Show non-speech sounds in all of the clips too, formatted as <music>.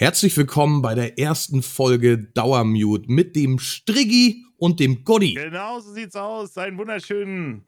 Herzlich willkommen bei der ersten Folge Dauermute mit dem Striggi und dem Gotti. Genau so sieht's aus. Einen wunderschönen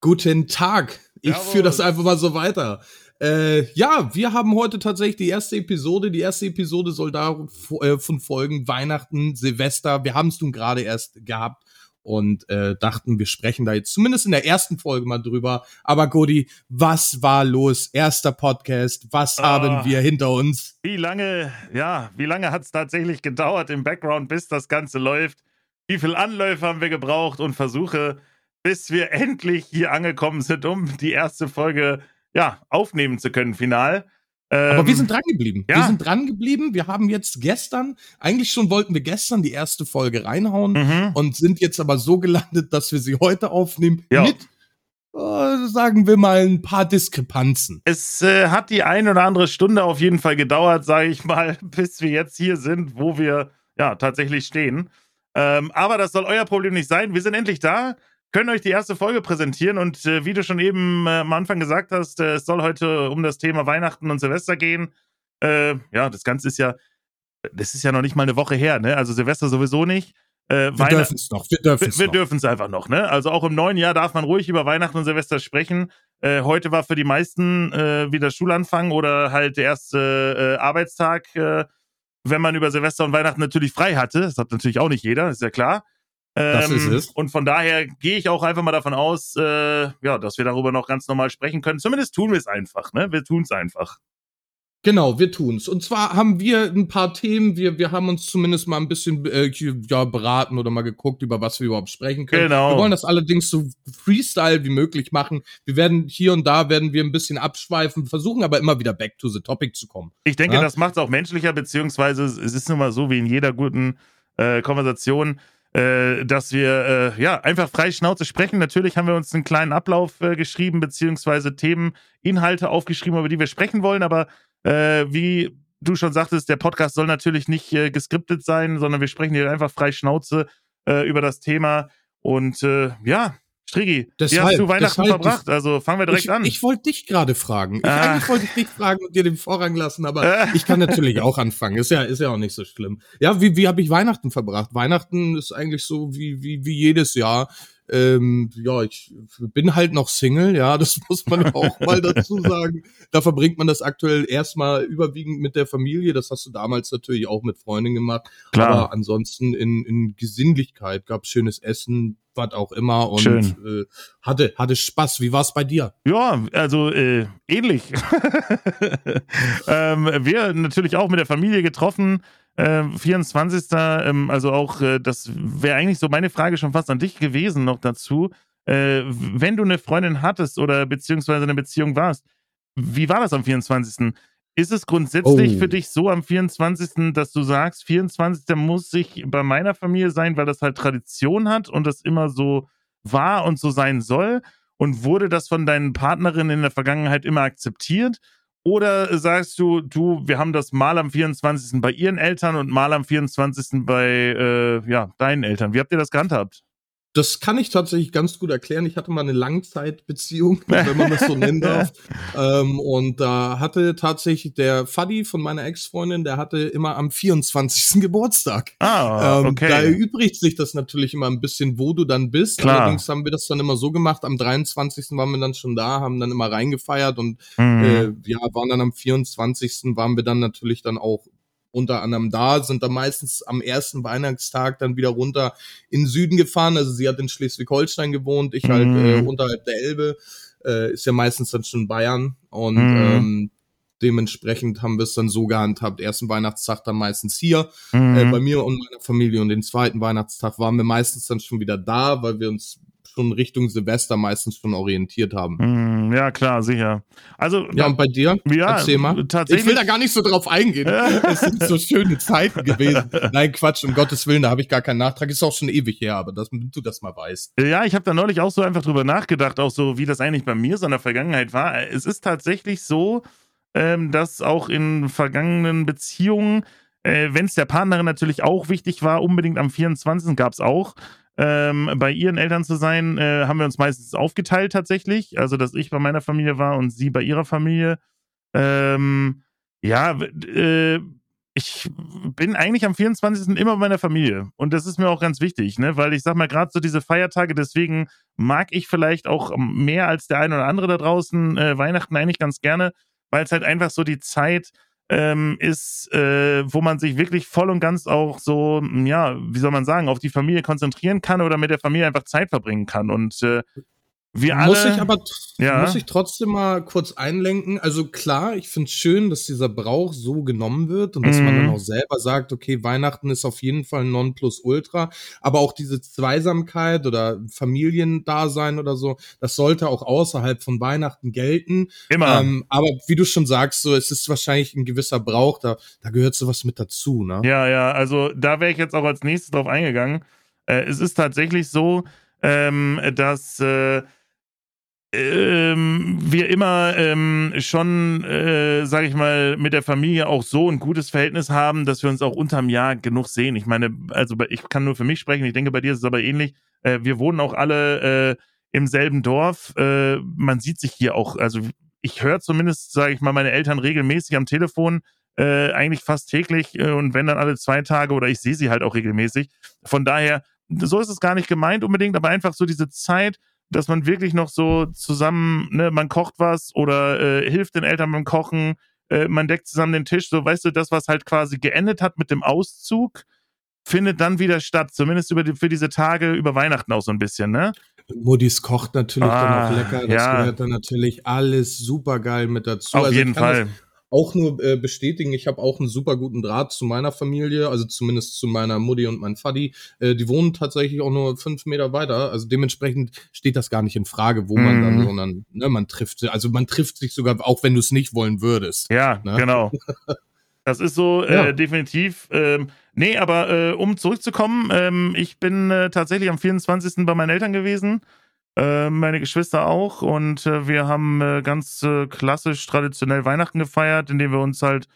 guten Tag. Ich führe das einfach mal so weiter. Äh, ja, wir haben heute tatsächlich die erste Episode. Die erste Episode soll davon äh, folgen Weihnachten, Silvester. Wir haben es nun gerade erst gehabt und äh, dachten, wir sprechen da jetzt zumindest in der ersten Folge mal drüber. Aber Godi, was war los? Erster Podcast, was oh, haben wir hinter uns? Wie lange, ja, wie lange hat es tatsächlich gedauert im Background, bis das Ganze läuft? Wie viele Anläufe haben wir gebraucht und Versuche, bis wir endlich hier angekommen sind, um die erste Folge ja, aufnehmen zu können, final. Aber wir ähm, sind dran geblieben. Ja. Wir sind dran geblieben. Wir haben jetzt gestern, eigentlich schon wollten wir gestern die erste Folge reinhauen mhm. und sind jetzt aber so gelandet, dass wir sie heute aufnehmen ja. mit äh, sagen wir mal, ein paar Diskrepanzen. Es äh, hat die ein oder andere Stunde auf jeden Fall gedauert, sage ich mal, <laughs> bis wir jetzt hier sind, wo wir ja tatsächlich stehen. Ähm, aber das soll euer Problem nicht sein. Wir sind endlich da können euch die erste Folge präsentieren und äh, wie du schon eben äh, am Anfang gesagt hast, äh, es soll heute um das Thema Weihnachten und Silvester gehen. Äh, ja, das Ganze ist ja, das ist ja noch nicht mal eine Woche her, ne? Also Silvester sowieso nicht. Äh, wir dürfen es noch. Wir dürfen es wir, wir dürfen es einfach noch, ne? Also auch im neuen Jahr darf man ruhig über Weihnachten und Silvester sprechen. Äh, heute war für die meisten wieder Schulanfang oder halt der erste Arbeitstag, wenn man über Silvester und Weihnachten natürlich frei hatte. Das hat natürlich auch nicht jeder, ist ja klar. Das ist ähm, es. Und von daher gehe ich auch einfach mal davon aus, äh, ja, dass wir darüber noch ganz normal sprechen können. Zumindest tun wir es einfach, ne? Wir tun es einfach. Genau, wir tun's. Und zwar haben wir ein paar Themen, wir, wir haben uns zumindest mal ein bisschen äh, ja, beraten oder mal geguckt, über was wir überhaupt sprechen können. Genau. Wir wollen das allerdings so freestyle wie möglich machen. Wir werden hier und da werden wir ein bisschen abschweifen, versuchen aber immer wieder back to the topic zu kommen. Ich denke, ja? das macht es auch menschlicher, beziehungsweise es ist nun mal so wie in jeder guten äh, Konversation äh, dass wir äh, ja einfach frei Schnauze sprechen. Natürlich haben wir uns einen kleinen Ablauf äh, geschrieben, beziehungsweise Themen, Inhalte aufgeschrieben, über die wir sprechen wollen, aber äh, wie du schon sagtest, der Podcast soll natürlich nicht äh, geskriptet sein, sondern wir sprechen hier einfach frei Schnauze äh, über das Thema. Und äh, ja, Strigi, deshalb, wie hast du Weihnachten deshalb, verbracht? Also fangen wir direkt ich, an. Ich wollte dich gerade fragen. Ich, ah. Eigentlich wollte ich dich fragen und dir den Vorrang lassen, aber ah. ich kann natürlich auch anfangen. Ist ja, ist ja auch nicht so schlimm. Ja, wie, wie habe ich Weihnachten verbracht? Weihnachten ist eigentlich so wie, wie, wie jedes Jahr. Ähm, ja, ich bin halt noch Single, ja, <laughs> das muss man auch mal dazu sagen. Da verbringt man das aktuell erstmal überwiegend mit der Familie. Das hast du damals natürlich auch mit Freunden gemacht. Klar. Aber ansonsten in, in Gesinnlichkeit gab schönes Essen, was auch immer und äh, hatte hatte Spaß. Wie war's bei dir? Ja, also äh, ähnlich. <laughs> ähm, wir natürlich auch mit der Familie getroffen. Äh, 24. Ähm, also auch, äh, das wäre eigentlich so meine Frage schon fast an dich gewesen noch dazu. Äh, wenn du eine Freundin hattest oder beziehungsweise eine Beziehung warst, wie war das am 24.? Ist es grundsätzlich oh. für dich so am 24., dass du sagst, 24. muss ich bei meiner Familie sein, weil das halt Tradition hat und das immer so war und so sein soll? Und wurde das von deinen Partnerinnen in der Vergangenheit immer akzeptiert? Oder sagst du, du, wir haben das mal am 24. bei ihren Eltern und mal am 24. bei äh, ja, deinen Eltern? Wie habt ihr das gehandhabt? Das kann ich tatsächlich ganz gut erklären. Ich hatte mal eine Langzeitbeziehung, <laughs> wenn man das so nennen <laughs> darf. ähm, und da hatte tatsächlich der Faddy von meiner Ex-Freundin, der hatte immer am 24. <laughs> Geburtstag. Ah, ähm, okay. Da erübrigt sich das natürlich immer ein bisschen, wo du dann bist. Klar. Allerdings haben wir das dann immer so gemacht. Am 23. waren wir dann schon da, haben dann immer reingefeiert und mhm. äh, ja, waren dann am 24. waren wir dann natürlich dann auch unter anderem da, sind dann meistens am ersten Weihnachtstag dann wieder runter in den Süden gefahren. Also sie hat in Schleswig-Holstein gewohnt, ich halt mhm. äh, unterhalb der Elbe. Äh, ist ja meistens dann schon Bayern. Und mhm. ähm, dementsprechend haben wir es dann so gehandhabt. Ersten Weihnachtstag dann meistens hier mhm. äh, bei mir und meiner Familie und den zweiten Weihnachtstag waren wir meistens dann schon wieder da, weil wir uns schon Richtung Silvester meistens schon orientiert haben. Mm, ja, klar, sicher. Also ja, und bei dir? Ja, Erzähl mal. Tatsächlich. Ich will da gar nicht so drauf eingehen. <laughs> es sind so schöne Zeiten gewesen. Nein, Quatsch, um Gottes Willen, da habe ich gar keinen Nachtrag. Ist auch schon ewig her, aber dass du das mal weißt. Ja, ich habe da neulich auch so einfach drüber nachgedacht, auch so, wie das eigentlich bei mir so in der Vergangenheit war. Es ist tatsächlich so, ähm, dass auch in vergangenen Beziehungen äh, wenn es der Partnerin natürlich auch wichtig war, unbedingt am 24. gab es auch, ähm, bei ihren Eltern zu sein, äh, haben wir uns meistens aufgeteilt tatsächlich. Also, dass ich bei meiner Familie war und sie bei ihrer Familie. Ähm, ja, äh, ich bin eigentlich am 24. immer bei meiner Familie. Und das ist mir auch ganz wichtig, ne? Weil ich sag mal, gerade so diese Feiertage, deswegen mag ich vielleicht auch mehr als der eine oder andere da draußen äh, Weihnachten eigentlich ganz gerne, weil es halt einfach so die Zeit ähm, ist, äh, wo man sich wirklich voll und ganz auch so, ja, wie soll man sagen, auf die Familie konzentrieren kann oder mit der Familie einfach Zeit verbringen kann. Und äh, wir alle, muss ich aber ja. muss ich trotzdem mal kurz einlenken. Also klar, ich finde es schön, dass dieser Brauch so genommen wird und dass mhm. man dann auch selber sagt, okay, Weihnachten ist auf jeden Fall ein Nonplusultra. Aber auch diese Zweisamkeit oder Familiendasein oder so, das sollte auch außerhalb von Weihnachten gelten. Immer. Ähm, aber wie du schon sagst, so es ist wahrscheinlich ein gewisser Brauch, da, da gehört sowas mit dazu, ne? Ja, ja. Also da wäre ich jetzt auch als nächstes drauf eingegangen. Äh, es ist tatsächlich so, ähm, dass äh, ähm, wir immer ähm, schon, äh, sage ich mal, mit der Familie auch so ein gutes Verhältnis haben, dass wir uns auch unterm Jahr genug sehen. Ich meine, also ich kann nur für mich sprechen, ich denke, bei dir ist es aber ähnlich. Äh, wir wohnen auch alle äh, im selben Dorf. Äh, man sieht sich hier auch, also ich höre zumindest, sage ich mal, meine Eltern regelmäßig am Telefon, äh, eigentlich fast täglich äh, und wenn dann alle zwei Tage oder ich sehe sie halt auch regelmäßig. Von daher, so ist es gar nicht gemeint unbedingt, aber einfach so diese Zeit, dass man wirklich noch so zusammen, ne, man kocht was oder äh, hilft den Eltern beim Kochen, äh, man deckt zusammen den Tisch, so weißt du, das, was halt quasi geendet hat mit dem Auszug, findet dann wieder statt, zumindest über die, für diese Tage über Weihnachten auch so ein bisschen, ne? Muddis kocht natürlich ah, dann auch lecker, das ja. gehört dann natürlich alles super geil mit dazu. Auf also jeden Fall. Das, auch nur äh, bestätigen, ich habe auch einen super guten Draht zu meiner Familie, also zumindest zu meiner Mutti und mein Faddy. Äh, die wohnen tatsächlich auch nur fünf Meter weiter. Also dementsprechend steht das gar nicht in Frage, wo man dann, mhm. sondern ne, man trifft, also man trifft sich sogar, auch wenn du es nicht wollen würdest. Ja, ne? genau. <laughs> Das ist so äh, ja. definitiv. Ähm, nee, aber äh, um zurückzukommen, ähm, ich bin äh, tatsächlich am 24. bei meinen Eltern gewesen. Äh, meine Geschwister auch. Und äh, wir haben äh, ganz klassisch traditionell Weihnachten gefeiert, indem wir uns halt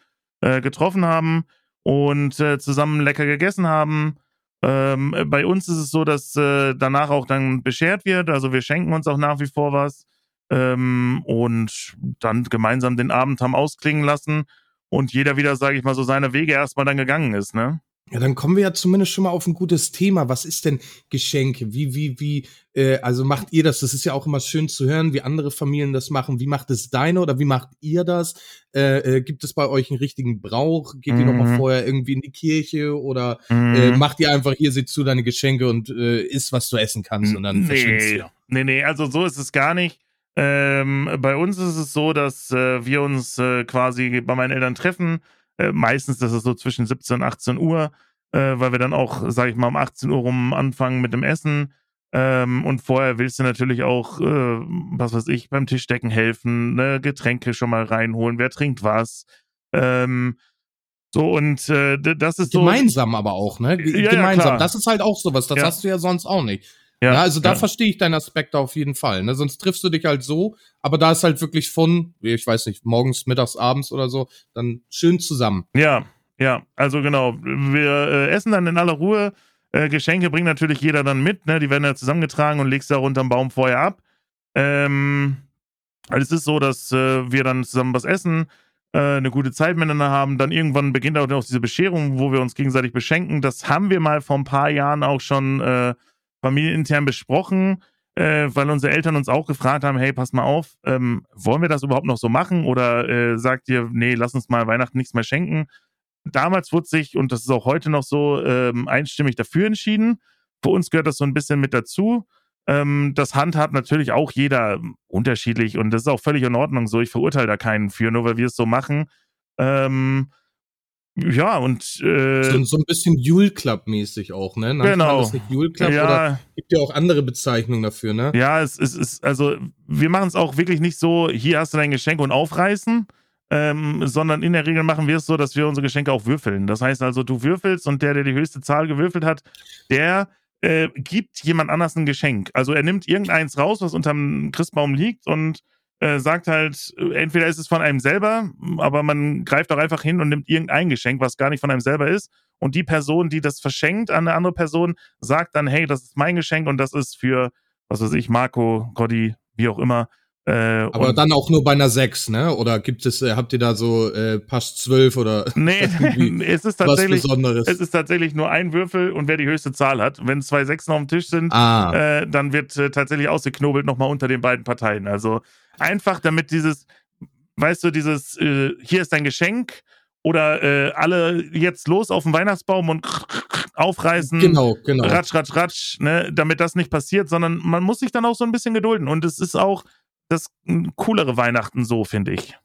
getroffen haben und zusammen lecker gegessen haben. Ähm, bei uns ist es so, dass danach auch dann beschert wird. Also wir schenken uns auch nach wie vor was. Ähm, und dann gemeinsam den Abend haben ausklingen lassen und jeder wieder, sage ich mal, so seine Wege erstmal dann gegangen ist, ne? Ja, dann kommen wir ja zumindest schon mal auf ein gutes Thema. Was ist denn Geschenke? Wie, wie, wie, äh, also macht ihr das? Das ist ja auch immer schön zu hören, wie andere Familien das machen. Wie macht es deine oder wie macht ihr das? Äh, äh, gibt es bei euch einen richtigen Brauch? Geht mhm. ihr nochmal vorher irgendwie in die Kirche oder mhm. äh, macht ihr einfach hier, sieh zu deine Geschenke und äh, isst, was du essen kannst und dann nee. verschwindest du? Nee, nee, also so ist es gar nicht. Ähm, bei uns ist es so, dass äh, wir uns äh, quasi bei meinen Eltern treffen äh, meistens, das ist so zwischen 17 und 18 Uhr, äh, weil wir dann auch, sage ich mal, um 18 Uhr rum anfangen mit dem Essen. Ähm, und vorher willst du natürlich auch, äh, was weiß ich, beim Tischdecken helfen, ne, Getränke schon mal reinholen, wer trinkt was. Ähm, so, und äh, das ist so. Gemeinsam aber auch, ne? Ja, Gemeinsam. Ja, das ist halt auch sowas, das ja. hast du ja sonst auch nicht. Ja, ja also da ja. verstehe ich deinen Aspekt auf jeden Fall. Ne? Sonst triffst du dich halt so, aber da ist halt wirklich von, ich weiß nicht, morgens, mittags, abends oder so, dann schön zusammen. Ja, ja, also genau. Wir äh, essen dann in aller Ruhe. Äh, Geschenke bringt natürlich jeder dann mit, ne? Die werden ja zusammengetragen und legst da unterm Baum vorher ab. Ähm, also es ist so, dass äh, wir dann zusammen was essen, äh, eine gute Zeit miteinander haben. Dann irgendwann beginnt auch noch diese Bescherung, wo wir uns gegenseitig beschenken. Das haben wir mal vor ein paar Jahren auch schon äh, familienintern besprochen, äh, weil unsere Eltern uns auch gefragt haben, hey, pass mal auf, ähm, wollen wir das überhaupt noch so machen? Oder äh, sagt ihr, nee, lass uns mal Weihnachten nichts mehr schenken? Damals wurde sich, und das ist auch heute noch so, ähm, einstimmig dafür entschieden. Für uns gehört das so ein bisschen mit dazu. Ähm, das handhabt natürlich auch jeder unterschiedlich und das ist auch völlig in Ordnung so. Ich verurteile da keinen für, nur weil wir es so machen. Ähm, ja, und äh, so, so ein bisschen Jule Club mäßig auch, ne? Nannt genau. Das nicht Jule Club ja. oder gibt ja auch andere Bezeichnungen dafür, ne? Ja, es ist, es ist also wir machen es auch wirklich nicht so, hier hast du dein Geschenk und aufreißen, ähm, sondern in der Regel machen wir es so, dass wir unsere Geschenke auch würfeln. Das heißt also, du würfelst und der, der die höchste Zahl gewürfelt hat, der äh, gibt jemand anders ein Geschenk. Also er nimmt irgendeins raus, was unterm Christbaum liegt und äh, sagt halt, entweder ist es von einem selber, aber man greift auch einfach hin und nimmt irgendein Geschenk, was gar nicht von einem selber ist. Und die Person, die das verschenkt an eine andere Person, sagt dann, hey, das ist mein Geschenk und das ist für, was weiß ich, Marco, Gotti, wie auch immer, Äh, Aber dann auch nur bei einer 6, ne? Oder gibt es, äh, habt ihr da so äh, Pass 12 oder <laughs> Nee, <laughs> <laughs> es ist tatsächlich Besonderes? Es ist tatsächlich nur ein Würfel und wer die höchste Zahl hat. Wenn zwei Sechsen auf dem Tisch sind, ah. äh, dann wird äh, tatsächlich ausgeknobelt nochmal unter den beiden Parteien. Also einfach damit dieses, weißt du, dieses, äh, hier ist dein Geschenk oder äh, alle jetzt los auf den Weihnachtsbaum und aufreißen. Genau, genau. Ratsch, ratsch, ratsch, ne, damit das nicht passiert, sondern man muss sich dann auch so ein bisschen gedulden. Und es ist auch das coolere Weihnachten so, finde ich.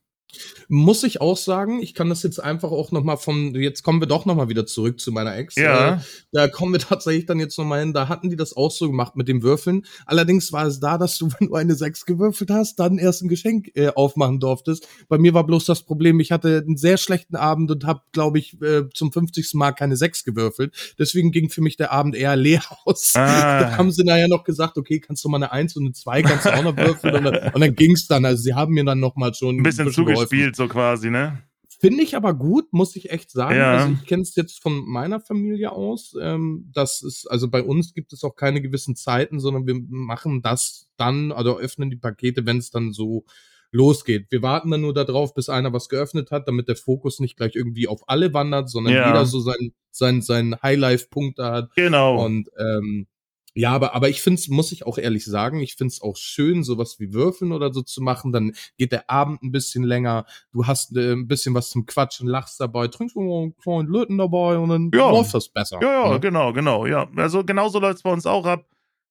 Muss ich auch sagen, ich kann das jetzt einfach auch nochmal von, jetzt kommen wir doch nochmal wieder zurück zu meiner Ex. Ja. Äh, da kommen wir <laughs> tatsächlich dann jetzt nochmal hin, da hatten die das auch so gemacht mit dem Würfeln. Allerdings war es da, dass du, <laughs> wenn du eine 6 gewürfelt hast, dann erst ein Geschenk äh, aufmachen durftest. Bei mir war bloß das Problem, ich hatte einen sehr schlechten Abend und habe, glaube ich, äh, zum 50. Mal keine 6 gewürfelt. Deswegen ging für mich der Abend eher leer <laughs> aus. Ah. Da haben sie nachher noch gesagt, okay, kannst du mal eine 1 und eine 2, kannst du auch noch würfeln. und dann, und dann ging's dann. Also sie haben mir dann nochmal schon ein bisschen, ein bisschen gespielt, so quasi, ne? Finde ich aber gut, muss ich echt sagen. Ja. Also ich kenne es jetzt von meiner Familie aus. Ähm, das ist, also bei uns gibt es auch keine gewissen Zeiten, sondern wir machen das dann, also öffnen die Pakete, wenn es dann so losgeht. Wir warten dann nur darauf, bis einer was geöffnet hat, damit der Fokus nicht gleich irgendwie auf alle wandert, sondern ja. jeder so sein, sein, sein Highlife-Punkt da hat. Genau. Und ähm, ja, aber, aber ich finde es, muss ich auch ehrlich sagen, ich finde es auch schön, sowas wie Würfeln oder so zu machen. Dann geht der Abend ein bisschen länger. Du hast äh, ein bisschen was zum Quatschen, lachst dabei, trinkst einen kleinen Löten dabei und dann ja. läuft das besser. Ja, ja, ne? genau, genau. Ja, also genauso läuft es bei uns auch ab.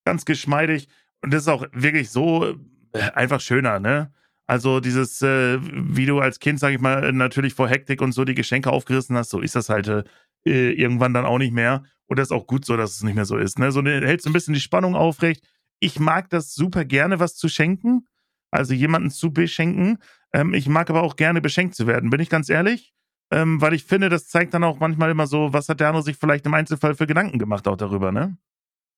Ganz geschmeidig. Und das ist auch wirklich so äh, einfach schöner, ne? Also dieses, äh, wie du als Kind, sag ich mal, natürlich vor Hektik und so die Geschenke aufgerissen hast, so ist das halt äh, irgendwann dann auch nicht mehr. Und das ist auch gut so, dass es nicht mehr so ist. Ne? So ne, hältst ein bisschen die Spannung aufrecht. Ich mag das super gerne, was zu schenken. Also jemanden zu beschenken. Ähm, ich mag aber auch gerne beschenkt zu werden, bin ich ganz ehrlich. Ähm, weil ich finde, das zeigt dann auch manchmal immer so, was hat der andere sich vielleicht im Einzelfall für Gedanken gemacht auch darüber, ne?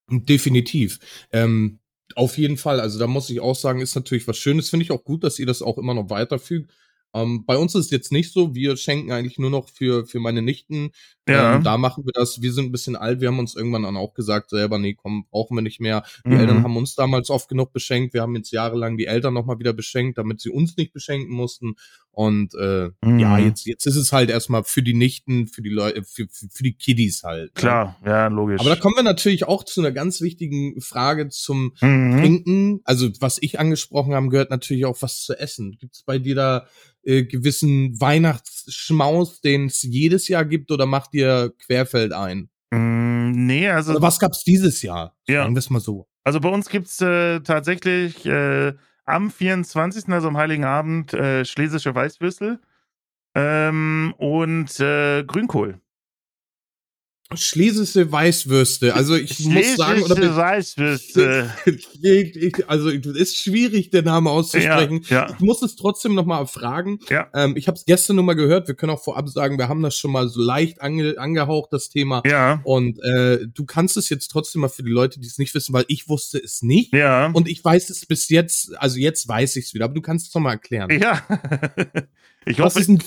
Definitiv. Ähm, auf jeden Fall. Also da muss ich auch sagen, ist natürlich was Schönes. Finde ich auch gut, dass ihr das auch immer noch weiterfügt. Ähm, bei uns ist es jetzt nicht so. Wir schenken eigentlich nur noch für, für meine Nichten. Ja. Ähm, da machen wir das. Wir sind ein bisschen alt. Wir haben uns irgendwann dann auch gesagt, selber, nee, komm, brauchen wir nicht mehr. Die mhm. Eltern haben uns damals oft genug beschenkt. Wir haben jetzt jahrelang die Eltern nochmal wieder beschenkt, damit sie uns nicht beschenken mussten. Und äh, mhm. ja, jetzt, jetzt ist es halt erstmal für die Nichten, für die Leute, für, für, für die Kiddies halt. Ne? Klar, ja, logisch. Aber da kommen wir natürlich auch zu einer ganz wichtigen Frage zum mhm. Trinken. Also, was ich angesprochen habe, gehört natürlich auch was zu essen. Gibt es bei dir da äh, gewissen Weihnachtsschmaus, den es jedes Jahr gibt, oder macht ihr Querfeld ein? Mm, nee, also. Oder was gab's dieses Jahr? Ja. Sagen wir es mal so. Also bei uns gibt's äh, tatsächlich äh, am 24., also am Heiligen Abend, äh, schlesische Weißwürstel ähm, und äh, Grünkohl. Schlesische Weißwürste. Also ich Schlesische muss sagen, oder Weißwürste. <laughs> also ist schwierig, den Namen auszusprechen. Ja, ja. Ich muss es trotzdem noch mal fragen. Ja. Ähm, ich habe es gestern nur mal gehört. Wir können auch vorab sagen, wir haben das schon mal so leicht ange angehaucht, das Thema. Ja. Und äh, du kannst es jetzt trotzdem mal für die Leute, die es nicht wissen, weil ich wusste es nicht. Ja. Und ich weiß es bis jetzt, also jetzt weiß ich es wieder. Aber du kannst es noch mal erklären. Ja. Ich hoffe, Was ist ein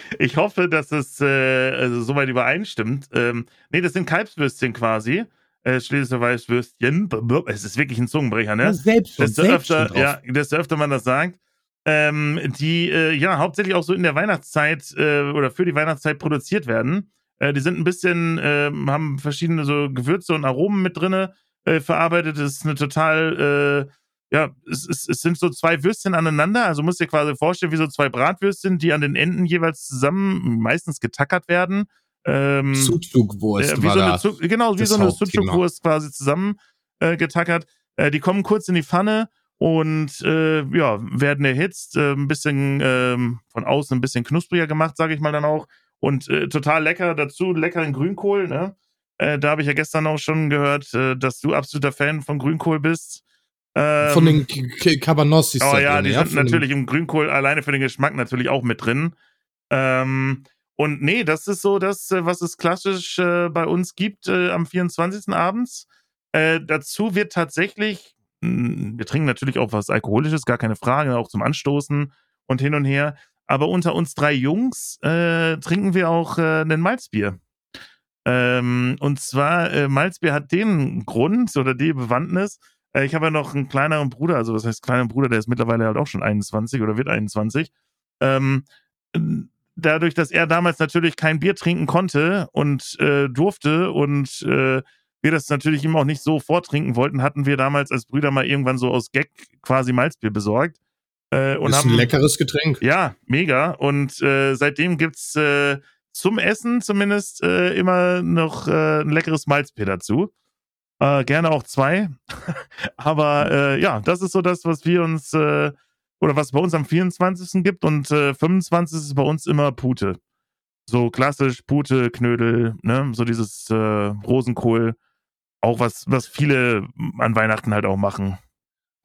<laughs> ich hoffe, dass es äh, also soweit übereinstimmt. Ähm, nee, das sind Kalbswürstchen quasi. Äh, Weißwürstchen. Es ist wirklich ein Zungenbrecher, ne? Selbst desto selbst öfter, ja, desto öfter man das sagt. Ähm, die äh, ja hauptsächlich auch so in der Weihnachtszeit äh, oder für die Weihnachtszeit produziert werden. Äh, die sind ein bisschen, äh, haben verschiedene so Gewürze und Aromen mit drinne äh, verarbeitet. Das ist eine total äh, ja, es, es, es sind so zwei Würstchen aneinander. Also musst dir quasi vorstellen, wie so zwei Bratwürstchen, die an den Enden jeweils zusammen meistens getackert werden. Ähm, Sucuk-Wurst äh, war so eine, Genau, wie so eine Sucuk-Wurst quasi zusammen äh, getackert. Äh, die kommen kurz in die Pfanne und äh, ja, werden erhitzt, äh, ein bisschen ähm, von außen ein bisschen knuspriger gemacht, sage ich mal dann auch. Und äh, total lecker, dazu leckeren Grünkohl, ne? Äh, da habe ich ja gestern auch schon gehört, äh, dass du absoluter Fan von Grünkohl bist. Ähm, von den Cabanossis. Oh ja, die ja, sind natürlich im Grünkohl alleine für den Geschmack natürlich auch mit drin. Ähm, und nee, das ist so das, äh, was es klassisch äh, bei uns gibt äh, am 24. abends. Äh, dazu wird tatsächlich, mh, hm, wir trinken natürlich auch was Alkoholisches, gar keine Frage, auch zum Anstoßen und hin und her. Aber unter uns drei Jungs äh, trinken wir auch äh, ein Malzbier. Ähm, und zwar, Malzbier hat den Grund oder die Bewandtnis, ich habe ja noch einen kleineren Bruder, also was heißt kleiner Bruder, der ist mittlerweile halt auch schon 21 oder wird 21. Ähm, dadurch, dass er damals natürlich kein Bier trinken konnte und äh, durfte und äh, wir das natürlich ihm auch nicht so vortrinken wollten, hatten wir damals als Brüder mal irgendwann so aus Gag quasi Malzbier besorgt. Äh, und ist haben, ein leckeres Getränk. Ja, mega. Und äh, seitdem gibt's äh, zum Essen zumindest äh, immer noch äh, ein leckeres Malzbier dazu. Äh, gerne auch zwei. <laughs> Aber äh, ja, das ist so das, was wir uns äh, oder was bei uns am 24. gibt und äh, 25. ist bei uns immer Pute. So klassisch Pute, Knödel, ne, so dieses äh, Rosenkohl. Auch was, was viele an Weihnachten halt auch machen.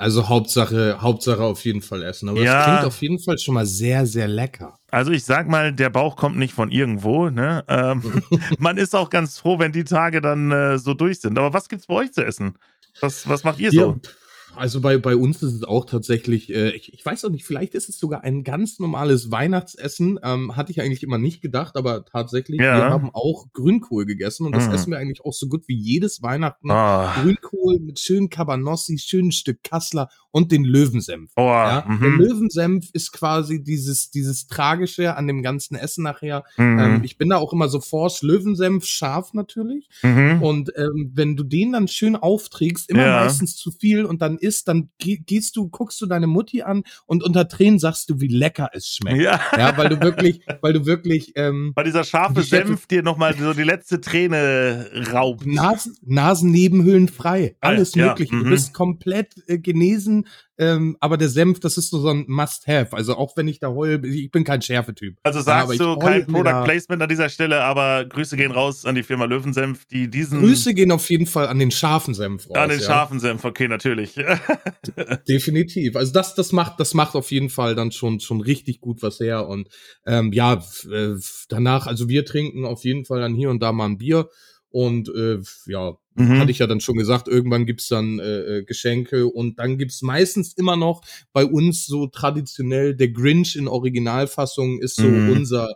Also Hauptsache, Hauptsache auf jeden Fall essen. Aber ja. das klingt auf jeden Fall schon mal sehr, sehr lecker. Also ich sag mal, der Bauch kommt nicht von irgendwo. Ne? Ähm, <laughs> man ist auch ganz froh, wenn die Tage dann äh, so durch sind. Aber was gibt's bei euch zu essen? Was, was macht ihr so? Ja, also bei, bei uns ist es auch tatsächlich, äh, ich, ich weiß auch nicht, vielleicht ist es sogar ein ganz normales Weihnachtsessen. Ähm, hatte ich eigentlich immer nicht gedacht, aber tatsächlich, ja. wir haben auch Grünkohl gegessen und das mhm. essen wir eigentlich auch so gut wie jedes Weihnachten. Oh. Grünkohl mit schönen Cabanossi, schönen Stück Kassler und den Löwensenf. Oh. Ja? Mhm. Der Löwensenf ist quasi dieses, dieses Tragische an dem ganzen Essen nachher. Mhm. Ähm, ich bin da auch immer so force, Löwensenf scharf natürlich. Mhm. Und ähm, wenn du den dann schön aufträgst, immer ja. meistens zu viel und dann isst, dann gehst du, guckst du deine Mutti an und unter Tränen sagst du, wie lecker es schmeckt. Ja, ja weil du wirklich, weil du wirklich, ähm, weil dieser scharfe Senf dir nochmal so die letzte Träne raubt. Nasen, Nasennebenhöhlen frei. Alles ja, möglich. Du mhm. bist komplett äh, genesen ähm, aber der Senf, das ist so, ein Must-Have. Also auch wenn ich da heul, ich bin kein Schärfetyp. Also sagst ja, du kein Product Placement an dieser Stelle, aber Grüße gehen raus an die Firma Löwensenf, die diesen. Grüße gehen auf jeden Fall an den scharfen Senf raus. An den ja. scharfen Senf, okay, natürlich. <laughs> Definitiv. Also das, das macht, das macht auf jeden Fall dann schon, schon richtig gut was her. Und ähm, ja, äh, danach, also wir trinken auf jeden Fall dann hier und da mal ein Bier. Und äh, ja, mhm. hatte ich ja dann schon gesagt, irgendwann gibt's dann äh, äh, Geschenke und dann gibt's meistens immer noch bei uns so traditionell der Grinch in Originalfassung ist so mhm. unser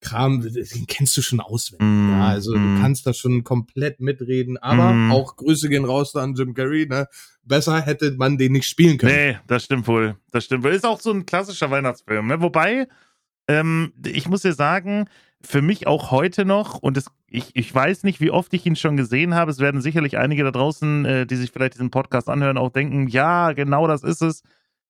Kram, den kennst du schon auswendig. Mm, ja, also mm. du kannst da schon komplett mitreden, aber mm. auch Grüße gehen raus an Jim Carrey, ne? Besser hätte man den nicht spielen können. Nee, das stimmt wohl. Das stimmt wohl. Ist auch so ein klassischer Weihnachtsfilm, ne? Wobei, ähm, ich muss dir sagen, für mich auch heute noch, und es, ich, ich weiß nicht, wie oft ich ihn schon gesehen habe. Es werden sicherlich einige da draußen, äh, die sich vielleicht diesen Podcast anhören, auch denken, ja, genau das ist es.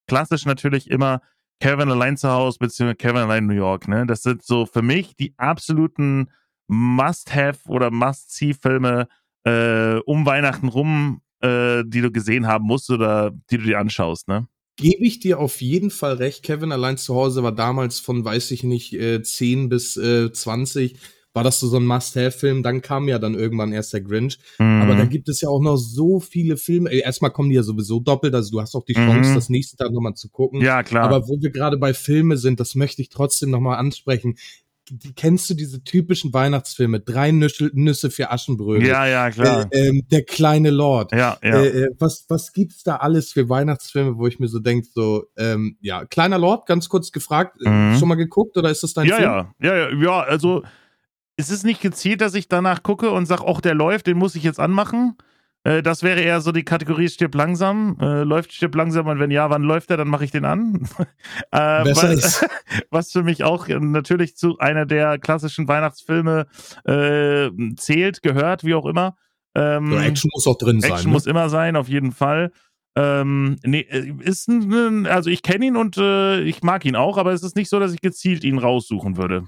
Klassisch natürlich immer Kevin allein zu Hause, beziehungsweise Kevin allein in New York. Ne? Das sind so für mich die absoluten Must-Have oder Must-See-Filme äh, um Weihnachten rum, äh, die du gesehen haben musst oder die du dir anschaust. Ne? Gebe ich dir auf jeden Fall recht. Kevin allein zu Hause war damals von, weiß ich nicht, äh, 10 bis äh, 20 war das so, ein Must-Have-Film. Dann kam ja dann irgendwann erst der Grinch. Mhm. Aber da gibt es ja auch noch so viele Filme. Erstmal kommen die ja sowieso doppelt, also du hast auch die Chance, mhm. das nächste Tag nochmal zu gucken. Ja, klar. Aber wo wir gerade bei Filme sind, das möchte ich trotzdem nochmal ansprechen die, kennst du diese typischen Weihnachtsfilme? Drei Nüsse, Nüsse für Aschenbrödel. Ja, ja, klar. Äh, ähm, der kleine Lord. Ja, ja. Äh, äh, was, was gibt's da alles für Weihnachtsfilme, wo ich mir so denke, so, ähm, ja, kleiner Lord, ganz kurz gefragt, äh, mhm. schon mal geguckt oder ist das dein ja, Film? Ja, ja, ja, ja, also es ist nicht gezielt, dass ich danach gucke und sage, ach, der läuft, den muss ich jetzt anmachen. Äh, das wäre eher so die Kategorie stirb langsam. Äh, läuft stirb langsam und wenn ja, wann läuft er, dann mache ich den an. <laughs> äh, Besser was, ist. <laughs> was für mich auch natürlich zu einer der klassischen Weihnachtsfilme äh, zählt, gehört, wie auch immer. Ähm, ja, Action muss auch drin sein. Action ne? muss immer sein, auf jeden Fall. Ähm, nee, äh, ist ein, also ich kenne ihn und äh, ich mag ihn auch, aber es ist nicht so, dass ich gezielt ihn raussuchen würde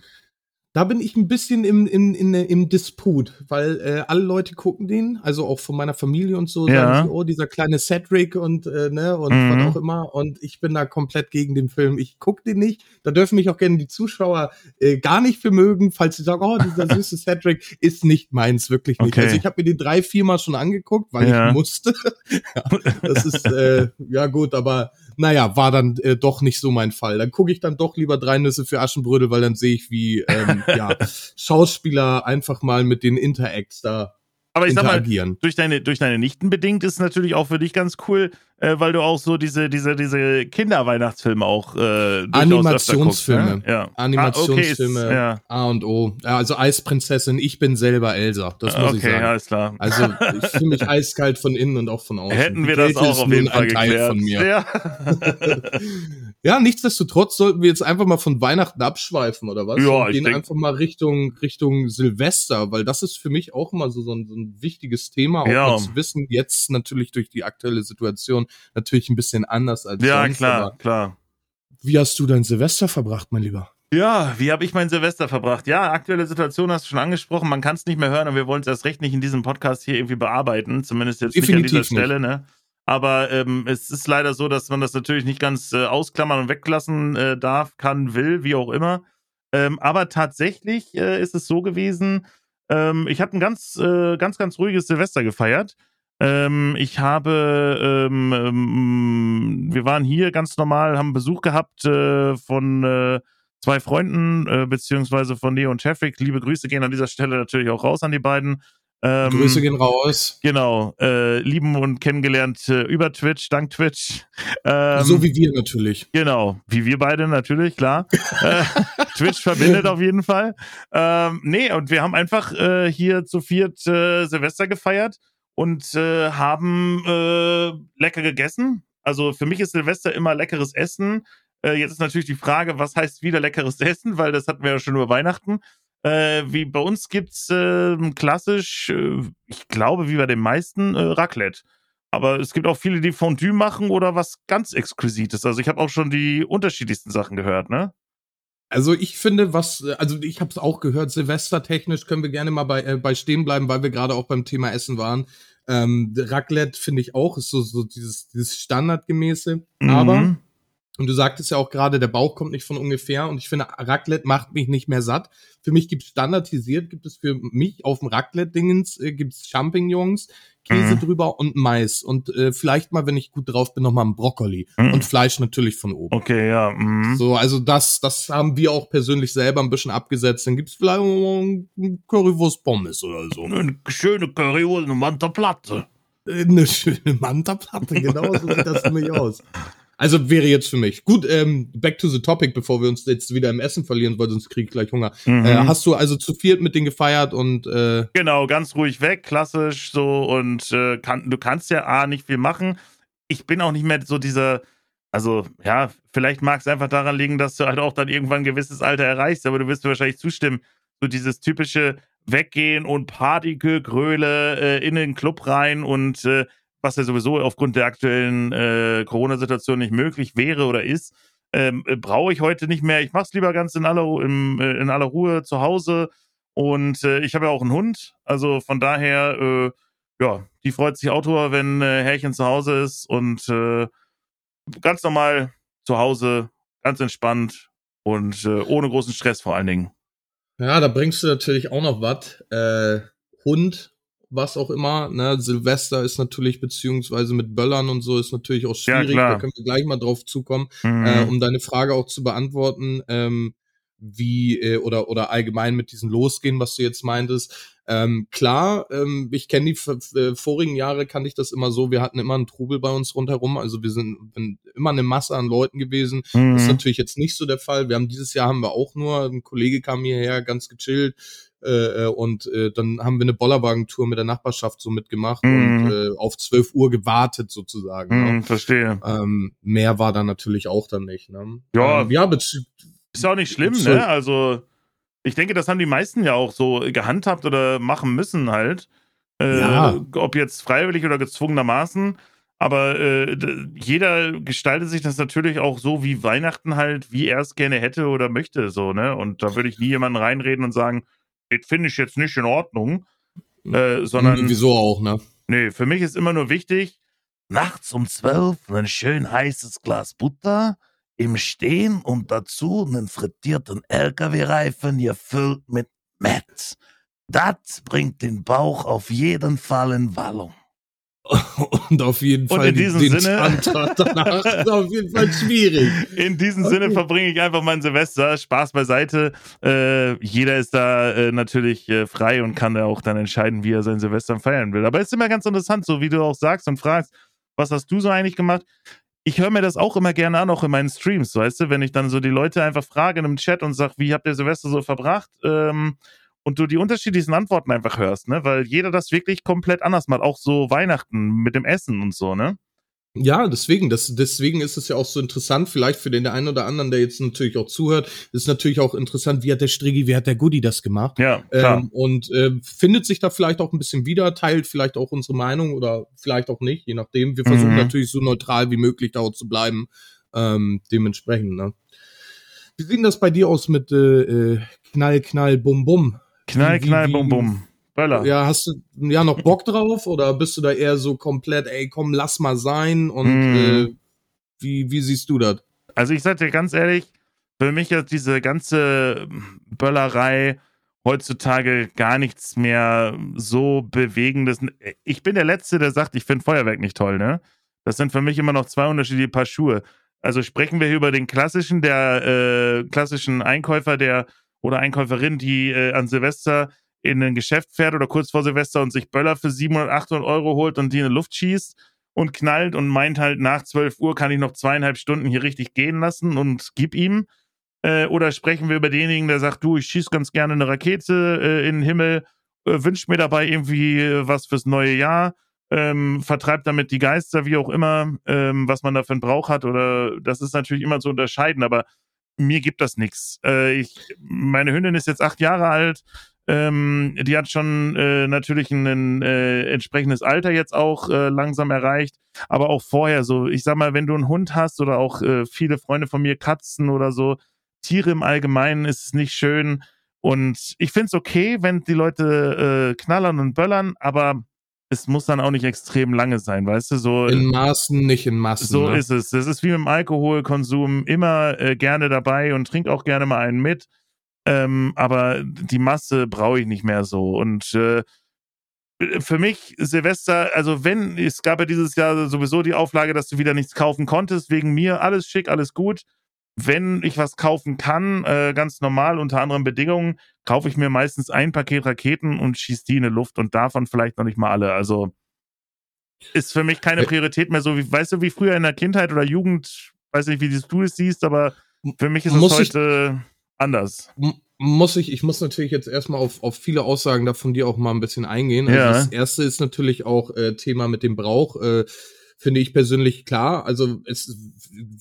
da bin ich ein bisschen im, im, in, im Disput, weil äh, alle Leute gucken den, also auch von meiner Familie und so, ja. sagen sie, oh, dieser kleine Cedric und äh, ne, und mhm. was auch immer. Und ich bin da komplett gegen den Film. Ich guck den nicht. Da dürfen mich auch gerne die Zuschauer äh, gar nicht für mögen, falls sie sagen, oh, dieser <laughs> süße Cedric ist nicht meins, wirklich nicht. Okay. Also ich habe mir den drei, viermal schon angeguckt, weil ja. ich musste. <laughs> ja, das ist äh, ja gut, aber naja, war dann äh, doch nicht so mein Fall. Dann gucke ich dann doch lieber drei Nüsse für Aschenbrödel, weil dann sehe ich, wie ähm, <laughs> ja, Schauspieler einfach mal mit den Interacts da aber ich sag mal, durch deine, durch deine Nichten bedingt ist es natürlich auch für dich ganz cool, äh, weil du auch so diese, diese, diese Kinderweihnachtsfilme auch äh, Animationsfilme. Guckst, ne? ja. Animationsfilme ah, okay, ist, ja. A und O. Ja, also Eisprinzessin, ich bin selber Elsa. Das muss okay, ich sagen. Alles klar. Also <laughs> ich fühle mich eiskalt von innen und auch von außen. Hätten wir das auch auf jeden Fall geklärt. Von mir. Ja. <laughs> ja, nichtsdestotrotz sollten wir jetzt einfach mal von Weihnachten abschweifen, oder was? Ja, und gehen denk... einfach mal Richtung, Richtung Silvester, weil das ist für mich auch immer so, so, ein, so ein wichtiges Thema, auch ja. zu wissen, jetzt natürlich durch die aktuelle Situation natürlich ein bisschen anders als ja, sonst. Ja, klar, klar. Wie hast du dein Silvester verbracht, mein Lieber? Ja, wie habe ich mein Silvester verbracht? Ja, aktuelle Situation hast du schon angesprochen. Man kann es nicht mehr hören und wir wollen es erst recht nicht in diesem Podcast hier irgendwie bearbeiten. Zumindest jetzt Definitiv nicht an dieser Stelle, ne? Aber ähm, es ist leider so, dass man das natürlich nicht ganz äh, ausklammern und weglassen äh, darf, kann, will, wie auch immer. Ähm, aber tatsächlich äh, ist es so gewesen, ähm, ich habe ein ganz, äh, ganz, ganz ruhiges Silvester gefeiert. Ähm, ich habe, ähm, ähm, wir waren hier ganz normal, haben Besuch gehabt äh, von äh, zwei Freunden, äh, beziehungsweise von Neo und Tefric. Liebe Grüße gehen an dieser Stelle natürlich auch raus an die beiden. Ähm, Grüße gehen raus. Genau, äh, lieben und kennengelernt äh, über Twitch, dank Twitch. Ähm, so wie wir natürlich. Genau, wie wir beide natürlich, klar. <laughs> äh, Twitch verbindet auf jeden Fall. Ähm, nee, und wir haben einfach hier zu viert Silvester gefeiert und äh, haben äh, lecker gegessen. Also für mich ist Silvester immer leckeres Essen. Äh, jetzt ist natürlich die Frage, was heißt wieder leckeres <laughs> Essen, weil das hatten wir ja schon über Weihnachten. Äh, wie bei uns gibt's äh, klassisch, äh, ich glaube, wie bei den meisten, äh, Raclette. Aber es gibt auch viele, die Fondue machen oder was ganz Exquisites. Also ich habe auch schon die unterschiedlichsten Sachen gehört, ne? Also ich finde, was, also ich habe es auch gehört, Silvestertechnisch können wir gerne mal bei, äh, bei stehen bleiben, weil wir gerade auch beim Thema Essen waren. Ähm, Raclette finde ich auch, ist so, so dieses, dieses Standardgemäße. Mhm. Aber und du sagtest ja auch gerade, der Bauch kommt nicht von ungefähr. Und ich finde, Raclette macht mich nicht mehr satt. Für mich gibt es standardisiert, gibt es für mich auf dem Raclette-Dingens, äh, gibt es Champignons, Käse mhm. drüber und Mais. Und äh, vielleicht mal, wenn ich gut drauf bin, nochmal ein Brokkoli. Mhm. Und Fleisch natürlich von oben. Okay, ja. Mhm. So, also das, das haben wir auch persönlich selber ein bisschen abgesetzt. Dann gibt's vielleicht ein Currywurst Pommes oder so. Eine schöne Currywurst, eine Manta-Platte. Eine schöne Manta-Platte, genau so sieht das für mich aus. Also wäre jetzt für mich. Gut, ähm, back to the topic, bevor wir uns jetzt wieder im Essen verlieren, weil sonst kriege ich gleich Hunger. Mhm. Äh, hast du also zu viert mit denen gefeiert und äh Genau, ganz ruhig weg, klassisch so und äh, kann, du kannst ja A nicht viel machen. Ich bin auch nicht mehr so dieser, also ja, vielleicht mag es einfach daran liegen, dass du halt auch dann irgendwann ein gewisses Alter erreichst, aber du wirst mir wahrscheinlich zustimmen. So dieses typische Weggehen und Partygegröle äh, in den Club rein und äh, was ja sowieso aufgrund der aktuellen äh, Corona-Situation nicht möglich wäre oder ist, ähm, äh, brauche ich heute nicht mehr. Ich mache es lieber ganz in aller, im, äh, in aller Ruhe zu Hause. Und äh, ich habe ja auch einen Hund. Also von daher, äh, ja, die freut sich Autor, wenn äh, Herrchen zu Hause ist und äh, ganz normal zu Hause, ganz entspannt und äh, ohne großen Stress vor allen Dingen. Ja, da bringst du natürlich auch noch was. Äh, Hund was auch immer. Ne? Silvester ist natürlich, beziehungsweise mit Böllern und so, ist natürlich auch schwierig. Ja, da können wir gleich mal drauf zukommen, mhm. äh, um deine Frage auch zu beantworten. Ähm, wie äh, oder oder allgemein mit diesen losgehen, was du jetzt meintest. Ähm, klar, ähm, ich kenne die vorigen Jahre, kannte ich das immer so, wir hatten immer einen Trubel bei uns rundherum, also wir sind, sind immer eine Masse an Leuten gewesen. Mhm. Das ist natürlich jetzt nicht so der Fall. Wir haben dieses Jahr haben wir auch nur, ein Kollege kam hierher, ganz gechillt, äh, äh, und äh, dann haben wir eine Bollerwagentour mit der Nachbarschaft so mitgemacht mhm. und äh, auf 12 Uhr gewartet sozusagen. Mhm, ne? Verstehe. Ähm, mehr war dann natürlich auch dann nicht. Ne? Ja, ähm, ja ist ja auch nicht schlimm, ne? Also ich denke, das haben die meisten ja auch so gehandhabt oder machen müssen halt. Äh, ja. Ob jetzt freiwillig oder gezwungenermaßen. Aber äh, jeder gestaltet sich das natürlich auch so wie Weihnachten halt, wie er es gerne hätte oder möchte, so, ne? Und da würde ich nie jemanden reinreden und sagen, das finde ich jetzt nicht in Ordnung. Äh, sondern. Wieso auch, ne? Nee, für mich ist immer nur wichtig, nachts um zwölf ein schön heißes Glas Butter im Stehen und dazu einen frittierten LKW-Reifen gefüllt mit Mett. Das bringt den Bauch auf jeden Fall in Wallung. Und auf jeden Fall in diesem den Sinne, danach <laughs> ist auf jeden Fall schwierig. In diesem okay. Sinne verbringe ich einfach mein Silvester. Spaß beiseite. Äh, jeder ist da äh, natürlich äh, frei und kann da auch dann entscheiden, wie er sein Silvester feiern will. Aber es ist immer ganz interessant, so wie du auch sagst und fragst, was hast du so eigentlich gemacht? Ich höre mir das auch immer gerne an, auch in meinen Streams, weißt du, wenn ich dann so die Leute einfach frage in einem Chat und sage, wie habt ihr Silvester so verbracht? Ähm, und du die unterschiedlichsten Antworten einfach hörst, ne? Weil jeder das wirklich komplett anders macht, auch so Weihnachten mit dem Essen und so, ne? Ja, deswegen, das, deswegen ist es ja auch so interessant, vielleicht für den einen oder anderen, der jetzt natürlich auch zuhört, ist natürlich auch interessant, wie hat der Strigi, wie hat der Goody das gemacht? Ja, klar. Ähm, und äh, findet sich da vielleicht auch ein bisschen wieder, teilt vielleicht auch unsere Meinung oder vielleicht auch nicht, je nachdem. Wir versuchen mhm. natürlich so neutral wie möglich da auch zu bleiben, ähm, dementsprechend, ne? Wie sieht denn das bei dir aus mit äh, äh Knall, Knall, Bum, Bum? Knall, wie, knall, wie, bum, bum. Böller. Ja, hast du ja noch Bock drauf oder bist du da eher so komplett, ey, komm, lass mal sein und mm. äh, wie, wie siehst du das? Also ich sag dir ganz ehrlich, für mich ist diese ganze Böllerei heutzutage gar nichts mehr so Bewegendes. Ich bin der Letzte, der sagt, ich finde Feuerwerk nicht toll, ne? Das sind für mich immer noch zwei unterschiedliche Paar Schuhe. Also sprechen wir hier über den klassischen, der äh, klassischen Einkäufer, der oder Einkäuferin, die äh, an Silvester in ein Geschäft fährt oder kurz vor Silvester und sich Böller für 700, 800 Euro holt und die in die Luft schießt und knallt und meint halt, nach 12 Uhr kann ich noch zweieinhalb Stunden hier richtig gehen lassen und gib ihm. Äh, oder sprechen wir über denjenigen, der sagt, du, ich schieße ganz gerne eine Rakete äh, in den Himmel, äh, wünscht mir dabei irgendwie äh, was fürs neue Jahr, ähm, vertreibt damit die Geister, wie auch immer, ähm, was man dafür einen Brauch hat. Oder das ist natürlich immer zu unterscheiden, aber mir gibt das nichts. Äh, ich, meine Hündin ist jetzt acht Jahre alt. Ähm, die hat schon äh, natürlich ein äh, entsprechendes Alter jetzt auch äh, langsam erreicht, aber auch vorher so. Ich sag mal, wenn du einen Hund hast oder auch äh, viele Freunde von mir Katzen oder so, Tiere im Allgemeinen ist es nicht schön. Und ich finde es okay, wenn die Leute äh, knallern und böllern, aber es muss dann auch nicht extrem lange sein, weißt du? So, in Maßen, nicht in Massen. So ne? ist es. Das ist wie mit dem Alkoholkonsum immer äh, gerne dabei und trink auch gerne mal einen mit. Ähm, aber die Masse brauche ich nicht mehr so. Und äh, für mich, Silvester, also wenn, es gab ja dieses Jahr sowieso die Auflage, dass du wieder nichts kaufen konntest, wegen mir, alles schick, alles gut wenn ich was kaufen kann, äh, ganz normal unter anderen Bedingungen, kaufe ich mir meistens ein Paket Raketen und schieße die in die Luft und davon vielleicht noch nicht mal alle. Also ist für mich keine Priorität mehr so wie, weißt du, wie früher in der Kindheit oder Jugend, weiß nicht, wie du es siehst, aber für mich ist es heute ich, anders. Muss ich, ich muss natürlich jetzt erstmal auf, auf viele Aussagen davon dir auch mal ein bisschen eingehen. Also ja. Das erste ist natürlich auch äh, Thema mit dem Brauch. Äh, finde ich persönlich klar. Also es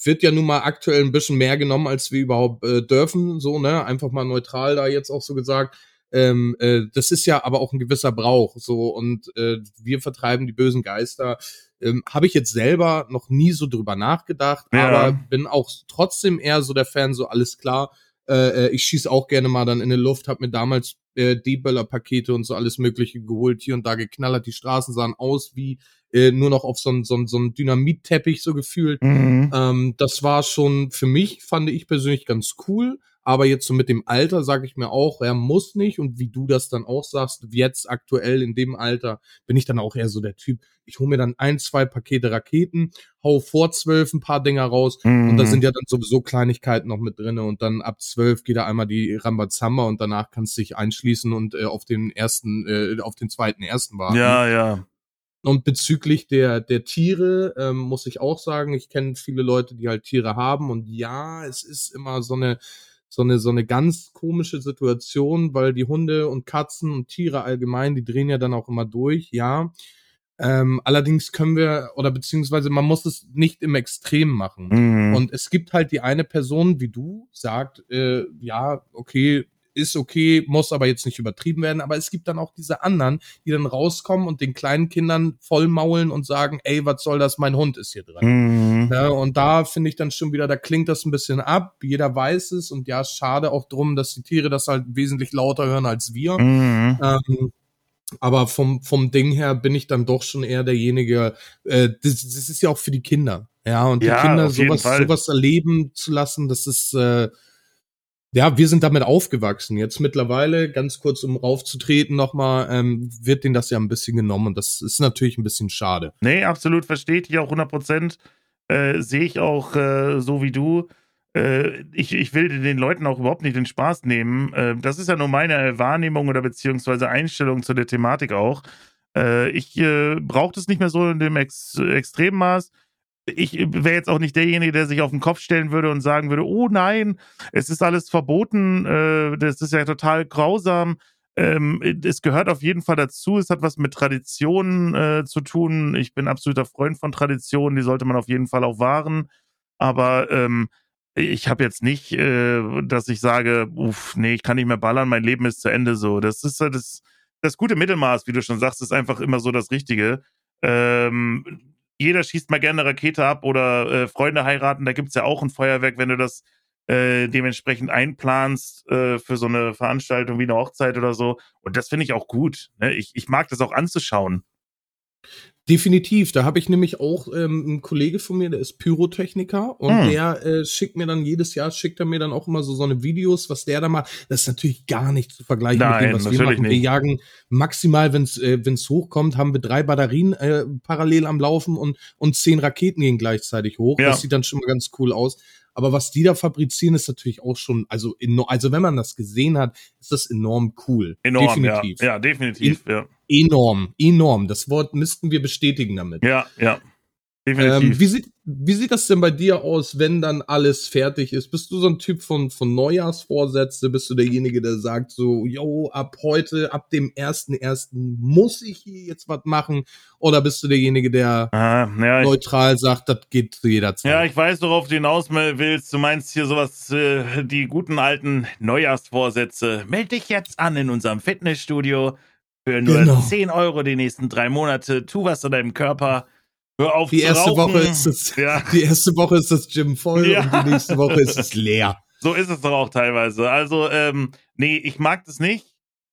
wird ja nun mal aktuell ein bisschen mehr genommen, als wir überhaupt äh, dürfen, so, ne? Einfach mal neutral da jetzt auch so gesagt. Ähm, äh, das ist ja aber auch ein gewisser Brauch, so und äh, wir vertreiben die bösen Geister. Ähm, Habe ich jetzt selber noch nie so drüber nachgedacht, ja. aber bin auch trotzdem eher so der Fan, so alles klar. Äh, äh ich schieße auch gerne mal dann in die Luft, habe mir damals äh, D-Böller-Pakete und so alles Mögliche geholt, hier und da geknallert. Die Straßen sahen aus wie äh, nur noch auf so einem so, so ein Dynamit-Teppich so gefühlt. Mhm. Ähm, das war schon für mich, fand ich persönlich ganz cool. Aber jetzt so mit dem Alter sage ich mir auch, er muss nicht. Und wie du das dann auch sagst, jetzt aktuell in dem Alter bin ich dann auch eher so der Typ. Ich hole mir dann ein, zwei Pakete Raketen, hau vor zwölf ein paar Dinger raus. Mhm. Und da sind ja dann sowieso Kleinigkeiten noch mit drinne. Und dann ab zwölf geht da einmal die Rambazamba und danach kannst du dich einschließen und äh, auf den ersten, äh, auf den zweiten ersten warten. Ja, ja. Und bezüglich der, der Tiere ähm, muss ich auch sagen, ich kenne viele Leute, die halt Tiere haben. Und ja, es ist immer so eine, so eine, so eine ganz komische Situation, weil die Hunde und Katzen und Tiere allgemein, die drehen ja dann auch immer durch, ja. Ähm, allerdings können wir, oder beziehungsweise man muss es nicht im Extrem machen. Mhm. Und es gibt halt die eine Person, wie du, sagt, äh, ja, okay, ist okay, muss aber jetzt nicht übertrieben werden. Aber es gibt dann auch diese anderen, die dann rauskommen und den kleinen Kindern vollmaulen und sagen, ey, was soll das, mein Hund ist hier drin. Mhm. Ja, und da finde ich dann schon wieder, da klingt das ein bisschen ab, jeder weiß es und ja, schade auch drum, dass die Tiere das halt wesentlich lauter hören als wir. Mhm. Ähm, aber vom, vom Ding her bin ich dann doch schon eher derjenige, äh, das, das ist ja auch für die Kinder. Ja, und die ja, Kinder sowas, sowas erleben zu lassen, das ist, äh, ja, wir sind damit aufgewachsen. Jetzt mittlerweile, ganz kurz um raufzutreten nochmal, ähm, wird denen das ja ein bisschen genommen und das ist natürlich ein bisschen schade. Nee, absolut, versteht ich auch 100 Prozent. Äh, Sehe ich auch äh, so wie du. Äh, ich, ich will den Leuten auch überhaupt nicht den Spaß nehmen. Äh, das ist ja nur meine Wahrnehmung oder beziehungsweise Einstellung zu der Thematik auch. Äh, ich äh, brauche das nicht mehr so in dem Ex Extremmaß ich wäre jetzt auch nicht derjenige, der sich auf den Kopf stellen würde und sagen würde, oh nein, es ist alles verboten, äh, das ist ja total grausam. Ähm, es gehört auf jeden Fall dazu, es hat was mit Traditionen äh, zu tun. Ich bin absoluter Freund von Traditionen, die sollte man auf jeden Fall auch wahren. Aber ähm, ich habe jetzt nicht, äh, dass ich sage, uff, nee, ich kann nicht mehr ballern, mein Leben ist zu Ende so. Das ist das, das gute Mittelmaß, wie du schon sagst, ist einfach immer so das Richtige. Ähm, jeder schießt mal gerne eine Rakete ab oder äh, Freunde heiraten, da gibt es ja auch ein Feuerwerk, wenn du das äh, dementsprechend einplanst äh, für so eine Veranstaltung wie eine Hochzeit oder so. Und das finde ich auch gut. Ne? Ich, ich mag das auch anzuschauen. Definitiv. Da habe ich nämlich auch ähm, einen Kollege von mir, der ist Pyrotechniker und hm. der äh, schickt mir dann jedes Jahr, schickt er mir dann auch immer so, so eine Videos, was der da macht. Das ist natürlich gar nicht zu vergleichen Nein, mit dem, was wir machen. Nicht. Wir jagen maximal, wenn es äh, wenn's hochkommt, haben wir drei Batterien äh, parallel am Laufen und, und zehn Raketen gehen gleichzeitig hoch. Ja. Das sieht dann schon mal ganz cool aus. Aber was die da fabrizieren, ist natürlich auch schon, also, also wenn man das gesehen hat, ist das enorm cool. Enorm, definitiv. Ja, ja definitiv. ja. Enorm, enorm. Das Wort müssten wir bestätigen damit. Ja, ja. Ähm, wie, sieht, wie sieht das denn bei dir aus, wenn dann alles fertig ist? Bist du so ein Typ von, von Neujahrsvorsätze? Bist du derjenige, der sagt so, yo, ab heute, ab dem ersten ersten muss ich hier jetzt was machen? Oder bist du derjenige, der ah, ja, neutral sagt, das geht zu jeder Zeit? Ja, ich weiß, worauf du hinaus willst. Du meinst hier sowas, äh, die guten alten Neujahrsvorsätze. Meld dich jetzt an in unserem Fitnessstudio für nur genau. 10 Euro die nächsten drei Monate. Tu was an deinem Körper Hör auf die erste Woche ist es, ja. die erste Woche ist das Gym voll ja. und die nächste Woche ist es leer. So ist es doch auch teilweise. Also, ähm, nee, ich mag das nicht.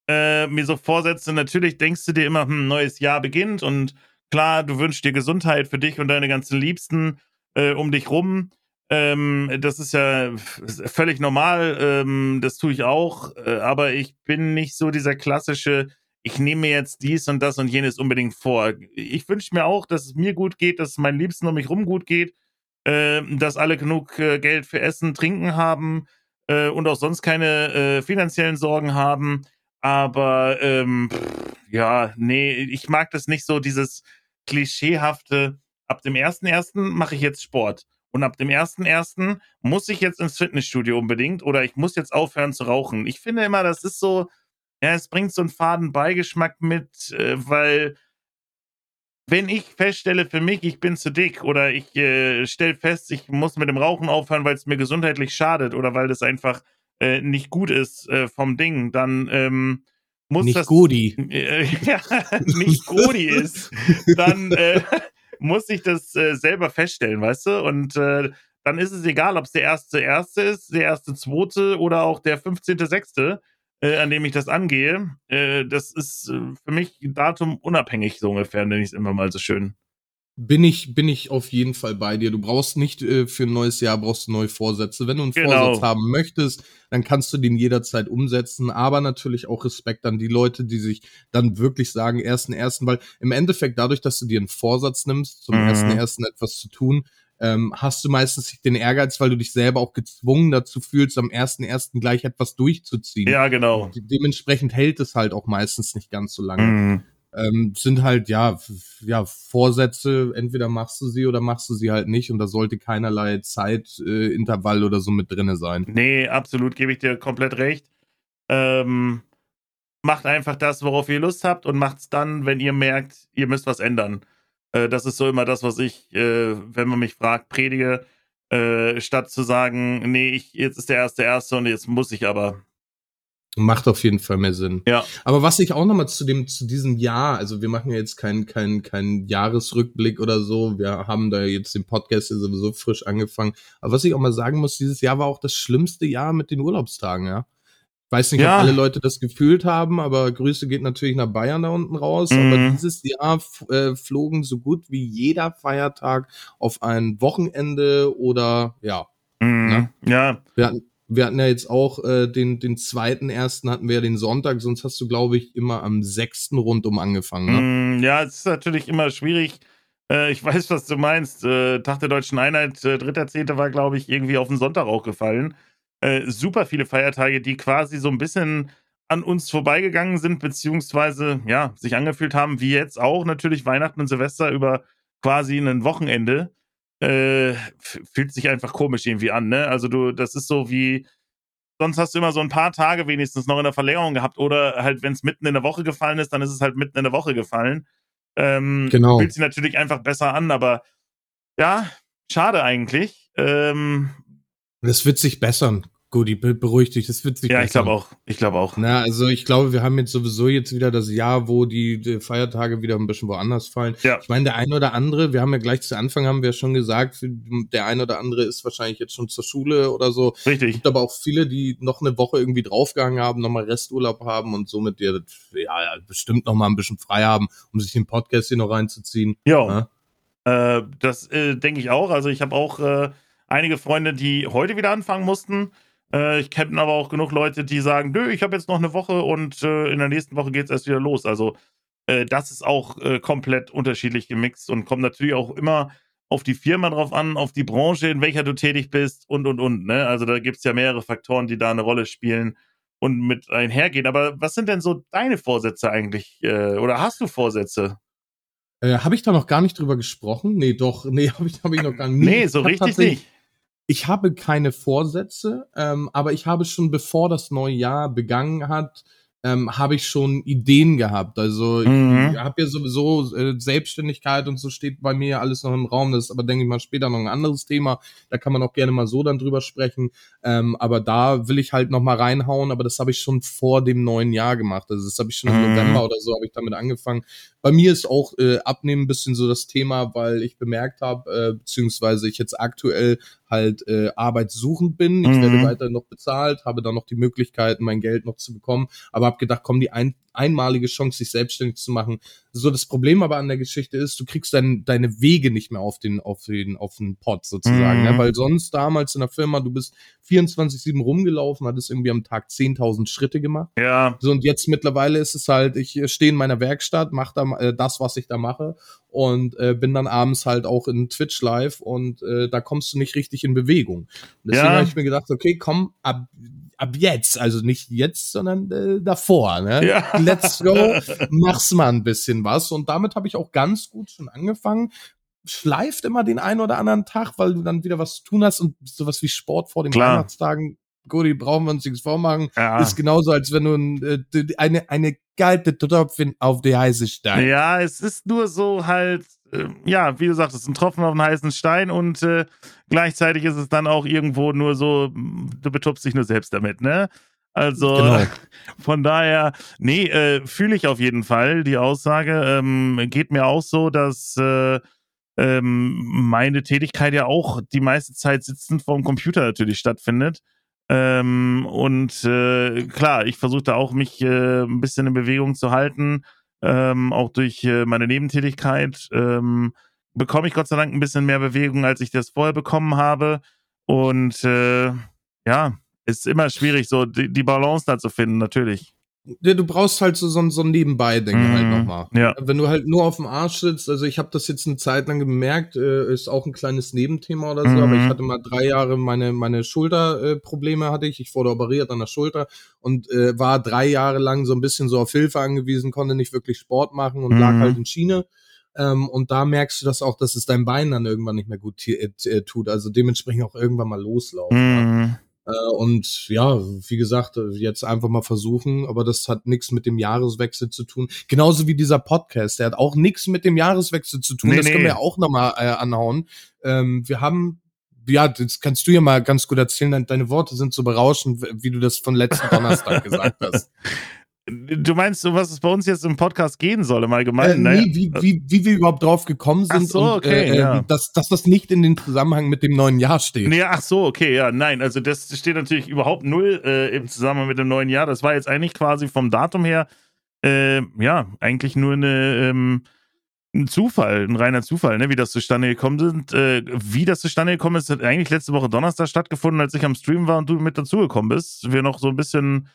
Äh, mir so Vorsätze, natürlich denkst du dir immer, hm, neues Jahr beginnt und klar, du wünschst dir Gesundheit für dich und deine ganzen Liebsten äh, um dich rum. Ähm, das ist ja völlig normal, ähm, das tue ich auch, äh, aber ich bin nicht so dieser klassische, ich nehme mir jetzt dies und das und jenes unbedingt vor. Ich wünsche mir auch, dass es mir gut geht, dass es meinen Liebsten um mich rum gut geht, äh, dass alle genug äh, Geld für Essen, Trinken haben äh, und auch sonst keine äh, finanziellen Sorgen haben. Aber ähm, pff, ja, nee, ich mag das nicht so, dieses klischeehafte, ab dem 1.1. mache ich jetzt Sport. Und ab dem 1.1. muss ich jetzt ins Fitnessstudio unbedingt oder ich muss jetzt aufhören zu rauchen. Ich finde immer, das ist so, ja, es bringt so einen faden Beigeschmack mit, äh, weil wenn ich feststelle für mich, ich bin zu dick oder ich äh, stelle fest, ich muss mit dem Rauchen aufhören, weil es mir gesundheitlich schadet oder weil das einfach äh, nicht gut ist äh, vom Ding, dann ähm, muss nicht das Godi. <laughs> Ja, nicht Godi ist, dann äh, <laughs> muss ich das äh, selber feststellen, weißt du? Und äh, dann ist es egal, ob es der erste erste ist, der erste zweite oder auch der 15. sechste äh, an dem ich das angehe, äh, das ist äh, für mich Datum unabhängig, so ungefähr, nenne ich es immer mal so schön. Bin ich, bin ich auf jeden Fall bei dir. Du brauchst nicht äh, für ein neues Jahr brauchst du neue Vorsätze. Wenn du einen genau. Vorsatz haben möchtest, dann kannst du den jederzeit umsetzen. Aber natürlich auch Respekt an die Leute, die sich dann wirklich sagen, ersten, ersten, weil im Endeffekt dadurch, dass du dir einen Vorsatz nimmst, zum mhm. ersten, ersten etwas zu tun, ähm, hast du meistens den Ehrgeiz, weil du dich selber auch gezwungen dazu fühlst, am ersten ersten gleich etwas durchzuziehen. Ja, genau. Dementsprechend hält es halt auch meistens nicht ganz so lange. Mhm. Ähm, sind halt ja ja Vorsätze. Entweder machst du sie oder machst du sie halt nicht, und da sollte keinerlei Zeitintervall äh, oder so mit drinne sein. Nee, absolut, gebe ich dir komplett recht. Ähm, macht einfach das, worauf ihr Lust habt, und macht's dann, wenn ihr merkt, ihr müsst was ändern. Äh, das ist so immer das, was ich, äh, wenn man mich fragt, predige, äh, statt zu sagen, nee, ich, jetzt ist der erste erste und jetzt muss ich aber. Macht auf jeden Fall mehr Sinn. Ja. Aber was ich auch nochmal zu dem, zu diesem Jahr, also wir machen ja jetzt keinen kein, kein Jahresrückblick oder so. Wir haben da jetzt den Podcast ja sowieso frisch angefangen. Aber was ich auch mal sagen muss, dieses Jahr war auch das schlimmste Jahr mit den Urlaubstagen, ja. Weiß nicht, ja. ob alle Leute das gefühlt haben, aber Grüße geht natürlich nach Bayern da unten raus. Mhm. Aber dieses Jahr äh, flogen so gut wie jeder Feiertag auf ein Wochenende oder ja. Mhm. Ne? Ja. Wir hatten, Wir hatten ja jetzt auch äh, den, den zweiten ersten hatten wir ja den Sonntag, sonst hast du, glaube ich, immer am sechsten rundum angefangen. Ne? Mm, ja, es ist natürlich immer schwierig. Äh, ich <laughs> weiß, was du meinst. Äh, Tag der Deutschen Einheit, äh, dritter Zehnte war, glaube ich, irgendwie auf den Sonntag auch gefallen. Äh, super viele Feiertage, die quasi so ein bisschen an uns vorbeigegangen sind, beziehungsweise ja, sich angefühlt haben, wie jetzt auch natürlich Weihnachten und Silvester über quasi ein Wochenende äh, fühlt sich einfach komisch irgendwie an, ne? Also du, das ist so wie, sonst hast du immer so ein paar Tage wenigstens noch in der Verlängerung gehabt oder halt, wenn es mitten in der Woche gefallen ist, dann ist es halt mitten in der Woche gefallen. Ähm, genau. Fühlt sich natürlich einfach besser an, aber ja, schade eigentlich. Ähm, das wird sich bessern. Gudi, beruhig dich, das wird sich Ja, ich glaube auch. Ich glaube auch. Na, also ich glaube, wir haben jetzt sowieso jetzt wieder das Jahr, wo die, die Feiertage wieder ein bisschen woanders fallen. Ja. Ich meine, der eine oder andere, wir haben ja gleich zu Anfang haben wir schon gesagt, der eine oder andere ist wahrscheinlich jetzt schon zur Schule oder so. Richtig. Es gibt aber auch viele, die noch eine Woche irgendwie draufgegangen haben, nochmal Resturlaub haben und somit ja, ja bestimmt nochmal ein bisschen frei haben, um sich den Podcast hier noch reinzuziehen. Ja. Äh, das äh, denke ich auch. Also ich habe auch äh, einige Freunde, die heute wieder anfangen mussten. Äh, ich kenne aber auch genug Leute, die sagen, nö, ich habe jetzt noch eine Woche und äh, in der nächsten Woche geht es erst wieder los. Also äh, das ist auch äh, komplett unterschiedlich gemixt und kommt natürlich auch immer auf die Firma drauf an, auf die Branche, in welcher du tätig bist und, und, und. Ne? Also da gibt es ja mehrere Faktoren, die da eine Rolle spielen und mit einhergehen. Aber was sind denn so deine Vorsätze eigentlich? Äh, oder hast du Vorsätze? Äh, habe ich da noch gar nicht drüber gesprochen? Nee, doch. Nee, <laughs> habe ich, hab ich noch gar <laughs> nicht. Nee, so richtig nicht ich habe keine Vorsätze, ähm, aber ich habe schon bevor das neue Jahr begangen hat, ähm, habe ich schon Ideen gehabt. Also mhm. ich habe ja sowieso äh, Selbstständigkeit und so steht bei mir alles noch im Raum. Das ist aber, denke ich mal, später noch ein anderes Thema. Da kann man auch gerne mal so dann drüber sprechen. Ähm, aber da will ich halt noch mal reinhauen. Aber das habe ich schon vor dem neuen Jahr gemacht. Also das habe ich schon im mhm. November oder so habe ich damit angefangen. Bei mir ist auch äh, Abnehmen ein bisschen so das Thema, weil ich bemerkt habe, äh, beziehungsweise ich jetzt aktuell halt äh, arbeitssuchend bin. Ich mhm. werde weiter noch bezahlt, habe dann noch die Möglichkeit, mein Geld noch zu bekommen, aber habe gedacht, komm, die ein, einmalige Chance, sich selbstständig zu machen. So das Problem aber an der Geschichte ist, du kriegst dein, deine Wege nicht mehr auf den, auf den, auf den Pot sozusagen, ne? mhm. ne? weil sonst damals in der Firma, du bist 24-7 rumgelaufen, hattest irgendwie am Tag 10.000 Schritte gemacht. Ja. So und jetzt mittlerweile ist es halt, ich stehe in meiner Werkstatt, mache da äh, das, was ich da mache und äh, bin dann abends halt auch in Twitch live und äh, da kommst du nicht richtig in Bewegung. Und deswegen ja. habe ich mir gedacht, okay, komm, ab ab jetzt, also nicht jetzt, sondern äh, davor. Ne? Ja. Let's go, mach's mal ein bisschen was. Und damit habe ich auch ganz gut schon angefangen. Schleift immer den einen oder anderen Tag, weil du dann wieder was zu tun hast und sowas wie Sport vor den Klar. Weihnachtstagen. Gut, die brauchen wir uns nichts vormachen. Ja. Ist genauso, als wenn du äh, eine, eine kalte Tropfen auf die heiße Stein. Ja, es ist nur so halt, äh, ja, wie du sagtest, ein Tropfen auf den heißen Stein und äh, gleichzeitig ist es dann auch irgendwo nur so, du betupst dich nur selbst damit, ne? Also genau. <laughs> von daher, nee, äh, fühle ich auf jeden Fall die Aussage. Ähm, geht mir auch so, dass äh, ähm, meine Tätigkeit ja auch die meiste Zeit sitzend vor dem Computer natürlich stattfindet. Ähm, und äh, klar, ich versuche da auch mich äh, ein bisschen in Bewegung zu halten, ähm, auch durch äh, meine Nebentätigkeit. Ähm, bekomme ich Gott sei Dank ein bisschen mehr Bewegung, als ich das vorher bekommen habe. Und äh, ja, ist immer schwierig, so die, die Balance da zu finden, natürlich. Ja, du brauchst halt so, so, so ein Nebenbei-Ding halt mm, halt nochmal. Ja. Wenn du halt nur auf dem Arsch sitzt, also ich habe das jetzt eine Zeit lang gemerkt, äh, ist auch ein kleines Nebenthema oder so, mm. aber ich mhm. hatte mal drei Jahre meine, meine Schulterprobleme äh, hatte ich. Ich wurde operiert an der Schulter und äh, war drei Jahre lang so ein bisschen so auf Hilfe angewiesen, konnte nicht wirklich Sport machen und mm. lag halt in Schiene. Ähm, und da merkst du das auch, dass es dein Bein dann irgendwann nicht mehr gut äh, tut. Also dementsprechend auch irgendwann mal loslaufen. Äh, und ja, wie gesagt, jetzt einfach mal versuchen, aber das hat nichts mit dem Jahreswechsel zu tun. Genauso wie dieser Podcast, der hat auch nichts mit dem Jahreswechsel zu tun. Nee, das nee. können wir auch nochmal äh, anhauen. Ähm, wir haben ja, das kannst du ja mal ganz gut erzählen. Deine Worte sind so berauschend, wie du das von letzten Donnerstag gesagt hast. <laughs> Du meinst, um was es bei uns jetzt im Podcast gehen soll, im Allgemeinen? Äh, nee, wie, wie, wie wir überhaupt drauf gekommen sind ach so, okay, und äh, ja. dass, dass das nicht in den Zusammenhang mit dem neuen Jahr steht. Nee, ach so, okay, ja, nein, also das steht natürlich überhaupt null äh, im Zusammenhang mit dem neuen Jahr. Das war jetzt eigentlich quasi vom Datum her, äh, ja, eigentlich nur eine, ähm, ein Zufall, ein reiner Zufall, ne, wie das zustande gekommen ist. Äh, wie das zustande gekommen ist, hat eigentlich letzte Woche Donnerstag stattgefunden, als ich am Stream war und du mit dazugekommen bist. Wir noch so ein bisschen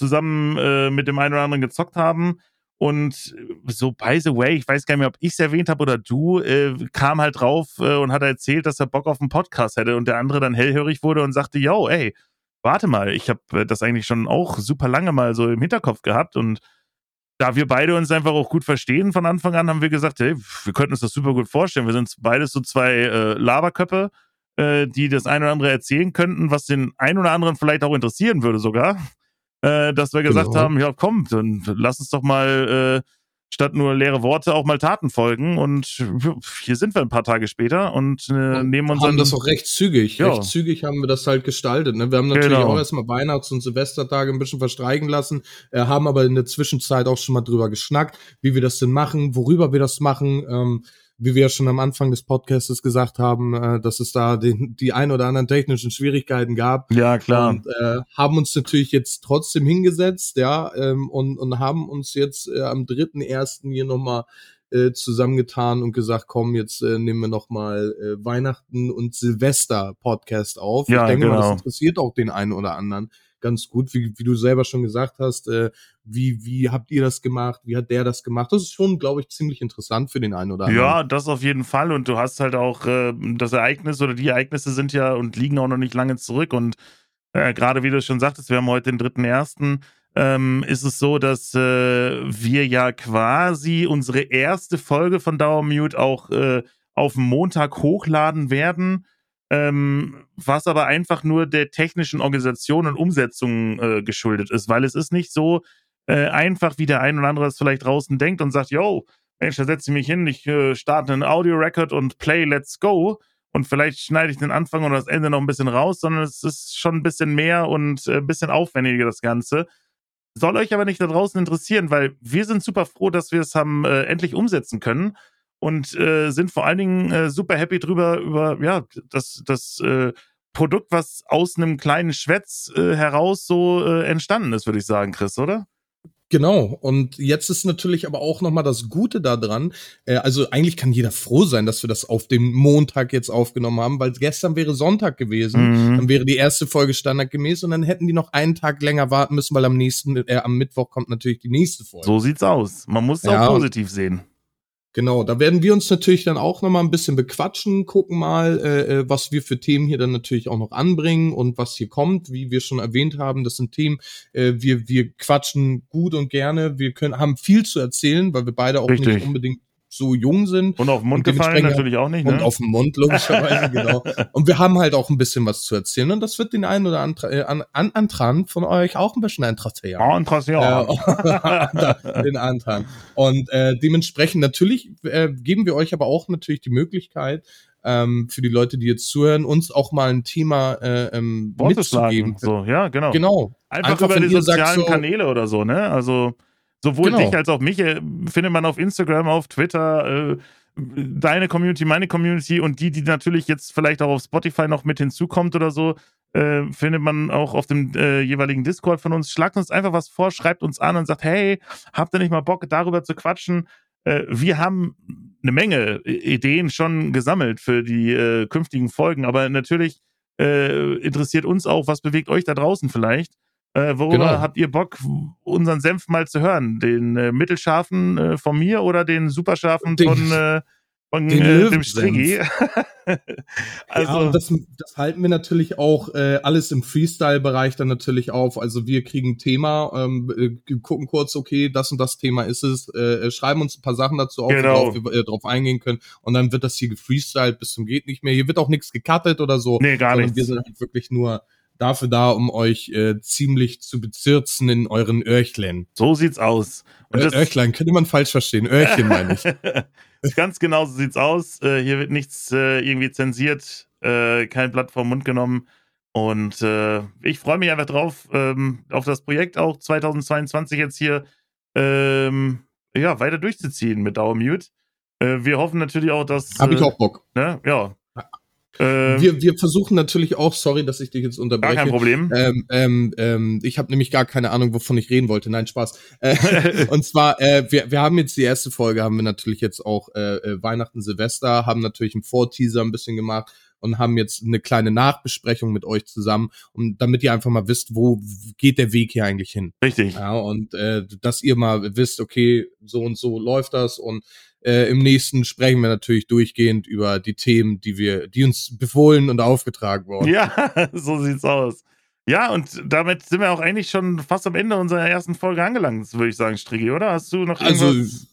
zusammen äh, mit dem einen oder anderen gezockt haben. Und so, by the way, ich weiß gar nicht mehr, ob ich es erwähnt habe oder du, äh, kam halt drauf äh, und hat erzählt, dass er Bock auf einen Podcast hätte und der andere dann hellhörig wurde und sagte, yo, ey, warte mal, ich habe äh, das eigentlich schon auch super lange mal so im Hinterkopf gehabt und da wir beide uns einfach auch gut verstehen von Anfang an, haben wir gesagt, hey, wir könnten uns das super gut vorstellen. Wir sind beides so zwei äh, Laberköpfe, äh, die das ein oder andere erzählen könnten, was den ein oder anderen vielleicht auch interessieren würde sogar. Äh, dass wir gesagt genau. haben, ja komm, dann lass uns doch mal äh, statt nur leere Worte auch mal Taten folgen. Und hier sind wir ein paar Tage später und, äh, und nehmen uns. Haben das auch recht zügig. Ja. Recht zügig haben wir das halt gestaltet. Ne? Wir haben natürlich genau. auch erstmal Weihnachts- und Silvestertage ein bisschen verstreichen lassen, äh, haben aber in der Zwischenzeit auch schon mal drüber geschnackt, wie wir das denn machen, worüber wir das machen. Ähm, wie wir ja schon am Anfang des Podcasts gesagt haben, äh, dass es da den, die ein oder anderen technischen Schwierigkeiten gab. Ja, klar. Und äh, haben uns natürlich jetzt trotzdem hingesetzt, ja, ähm, und, und haben uns jetzt äh, am dritten ersten hier nochmal äh, zusammengetan und gesagt, komm, jetzt äh, nehmen wir nochmal äh, Weihnachten und Silvester Podcast auf. Ja, ich denke genau. mal, das interessiert auch den einen oder anderen ganz gut, wie, wie du selber schon gesagt hast. Äh, wie, wie habt ihr das gemacht? Wie hat der das gemacht? Das ist schon, glaube ich, ziemlich interessant für den einen oder anderen. Ja, das auf jeden Fall. Und du hast halt auch äh, das Ereignis oder die Ereignisse sind ja und liegen auch noch nicht lange zurück. Und äh, gerade wie du schon sagtest, wir haben heute den dritten ersten. Ähm, ist es so, dass äh, wir ja quasi unsere erste Folge von Dauermute auch äh, auf Montag hochladen werden ähm, was aber einfach nur der technischen Organisation und Umsetzung äh, geschuldet ist, weil es ist nicht so äh, einfach, wie der ein oder andere es vielleicht draußen denkt und sagt, yo, Mensch, da setze ich mich hin, ich äh, starte einen Audio-Record und play, let's go und vielleicht schneide ich den Anfang oder das Ende noch ein bisschen raus, sondern es ist schon ein bisschen mehr und äh, ein bisschen aufwendiger das Ganze. Soll euch aber nicht da draußen interessieren, weil wir sind super froh, dass wir es haben äh, endlich umsetzen können und äh, sind vor allen Dingen äh, super happy drüber, über ja, das, das äh, Produkt, was aus einem kleinen Schwätz äh, heraus so äh, entstanden ist, würde ich sagen, Chris, oder? Genau. Und jetzt ist natürlich aber auch nochmal das Gute daran. Äh, also eigentlich kann jeder froh sein, dass wir das auf dem Montag jetzt aufgenommen haben, weil gestern wäre Sonntag gewesen. Mhm. Dann wäre die erste Folge standardgemäß und dann hätten die noch einen Tag länger warten müssen, weil am nächsten, äh, am Mittwoch kommt natürlich die nächste Folge. So sieht's aus. Man muss es ja, auch positiv sehen. Genau, da werden wir uns natürlich dann auch noch mal ein bisschen bequatschen, gucken mal, äh, äh, was wir für Themen hier dann natürlich auch noch anbringen und was hier kommt. Wie wir schon erwähnt haben, das sind Themen, äh, wir, wir quatschen gut und gerne. Wir können, haben viel zu erzählen, weil wir beide auch Richtig. nicht unbedingt so jung sind. Und auf den Mund gefallen natürlich auch nicht, ne? Und auf den Mund, logischerweise, <laughs> genau. Und wir haben halt auch ein bisschen was zu erzählen und das wird den einen oder anderen äh, an, an, Antran von euch auch ein bisschen interessieren. Ja, interessieren. <laughs> Äh, den Antran. Und äh, dementsprechend natürlich äh, geben wir euch aber auch natürlich die Möglichkeit, ähm, für die Leute, die jetzt zuhören, uns auch mal ein Thema äh, ähm, mitzugeben. So, ja, genau. Genau. Einfach, Einfach über die sozialen so, Kanäle oder so, ne? Also Sowohl genau. dich als auch mich äh, findet man auf Instagram, auf Twitter, äh, deine Community, meine Community und die, die natürlich jetzt vielleicht auch auf Spotify noch mit hinzukommt oder so, äh, findet man auch auf dem äh, jeweiligen Discord von uns. Schlagt uns einfach was vor, schreibt uns an und sagt, hey, habt ihr nicht mal Bock, darüber zu quatschen? Äh, wir haben eine Menge Ideen schon gesammelt für die äh, künftigen Folgen, aber natürlich interessiert uns auch, was bewegt euch da draußen vielleicht. Äh, worüber genau. habt ihr Bock, unseren Senf mal zu hören? Den äh, mittelscharfen äh, von mir oder den superscharfen den, von, äh, von äh, dem Striggi? <laughs> <laughs> also ja, das, das, halten wir natürlich auch äh, alles im Freestyle-Bereich dann natürlich auf. Also wir kriegen ein Thema, ähm, äh, gucken kurz, okay, das und das Thema ist es, äh, schreiben uns ein paar Sachen dazu auf, genau. worauf wir äh, drauf eingehen können. Und dann wird das hier gefreestylt bis zum geht nicht mehr. Hier wird auch nichts gecuttet oder so. Nee, gar nicht. Wir sind halt wirklich nur dafür da, um euch äh, ziemlich zu bezirzen in euren Öhrchlen. So sieht's aus. Und äh, Öhrchlein könnte man falsch verstehen. Öhrchen meine ich. <laughs> Ganz genau so sieht's aus. Äh, hier wird nichts äh, irgendwie zensiert, äh, kein Blatt vom Mund genommen. Und äh, ich freue mich einfach drauf, ähm, auf das Projekt auch 2022 jetzt hier ähm, ja, weiter durchzuziehen mit Dauermute. Äh, wir hoffen natürlich auch, dass. Habe ich auch Bock. Ne? Ja. Äh, wir, wir versuchen natürlich auch, sorry, dass ich dich jetzt unterbreche. Gar kein Problem. Ähm, ähm, ähm, ich habe nämlich gar keine Ahnung, wovon ich reden wollte. Nein, Spaß. Äh, <laughs> und zwar, äh, wir, wir haben jetzt die erste Folge, haben wir natürlich jetzt auch äh, äh, Weihnachten, Silvester, haben natürlich einen Vorteaser ein bisschen gemacht und haben jetzt eine kleine Nachbesprechung mit euch zusammen, um damit ihr einfach mal wisst, wo geht der Weg hier eigentlich hin. Richtig. Ja, und äh, dass ihr mal wisst, okay, so und so läuft das und äh, Im nächsten sprechen wir natürlich durchgehend über die Themen, die wir, die uns befohlen und aufgetragen wurden. Ja, <laughs> so sieht's aus. Ja, und damit sind wir auch eigentlich schon fast am Ende unserer ersten Folge angelangt, würde ich sagen, Striggi, oder? Hast du noch irgendwas? Also,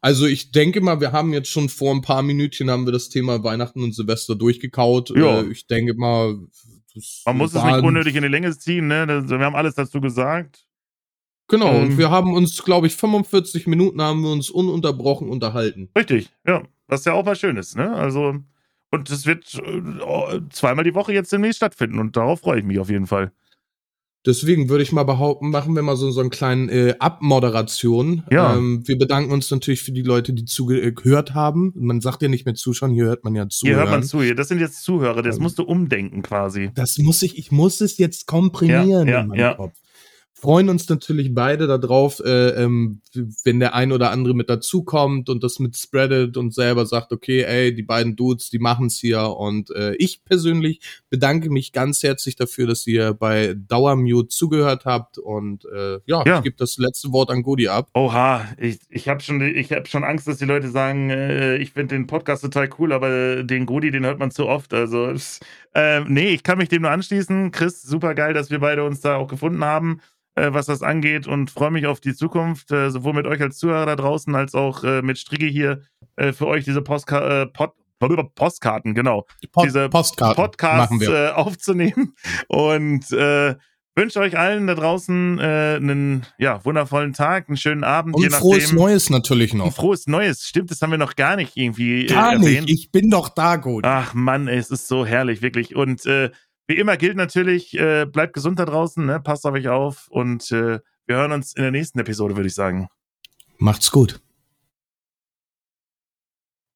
also ich denke mal, wir haben jetzt schon vor ein paar Minütchen haben wir das Thema Weihnachten und Silvester durchgekaut. Ja. Äh, ich denke mal, man muss es nicht unnötig in die Länge ziehen, ne? Wir haben alles dazu gesagt. Genau, ähm, und wir haben uns, glaube ich, 45 Minuten haben wir uns ununterbrochen unterhalten. Richtig, ja. Was ja auch was Schönes, ne? Also, und es wird äh, zweimal die Woche jetzt demnächst stattfinden und darauf freue ich mich auf jeden Fall. Deswegen würde ich mal behaupten, machen wir mal so, so einen kleinen äh, Abmoderation. Ja. Ähm, wir bedanken uns natürlich für die Leute, die zugehört haben. Man sagt ja nicht mehr zuschauen, hier hört man ja zu. Hier hört man zu. Das sind jetzt Zuhörer, das ähm, musst du umdenken quasi. Das muss ich, ich muss es jetzt komprimieren ja, ja, in meinem ja. Kopf freuen uns natürlich beide darauf, äh, ähm, wenn der ein oder andere mit dazukommt und das mit spreadet und selber sagt, okay, ey, die beiden Dudes, die machen's hier. Und äh, ich persönlich bedanke mich ganz herzlich dafür, dass ihr bei Dauermute zugehört habt. Und äh, ja, ja. ich gebe das letzte Wort an Godi ab. Oha, ich, ich habe schon, ich hab schon Angst, dass die Leute sagen, äh, ich finde den Podcast total cool, aber den Godi, den hört man zu oft. Also äh, nee, ich kann mich dem nur anschließen. Chris, super geil, dass wir beide uns da auch gefunden haben äh, was das angeht und freue mich auf die Zukunft, äh, sowohl mit euch als Zuhörer da draußen als auch äh, mit Strigge hier äh, für euch diese Postka äh, Pod Postkarten, genau. Pod diese Postkarten Podcasts äh, aufzunehmen <laughs> und wünsche euch allen da draußen einen ja, wundervollen Tag, einen schönen Abend. Und nachdem. frohes Neues natürlich noch. Frohes Neues, stimmt, das haben wir noch gar nicht irgendwie Gar erwähnt. nicht, ich bin doch da, gut. Ach Mann, ey, es ist so herrlich, wirklich. Und wie immer gilt natürlich, äh, bleibt gesund da draußen, ne? passt auf euch auf und äh, wir hören uns in der nächsten Episode, würde ich sagen. Macht's gut.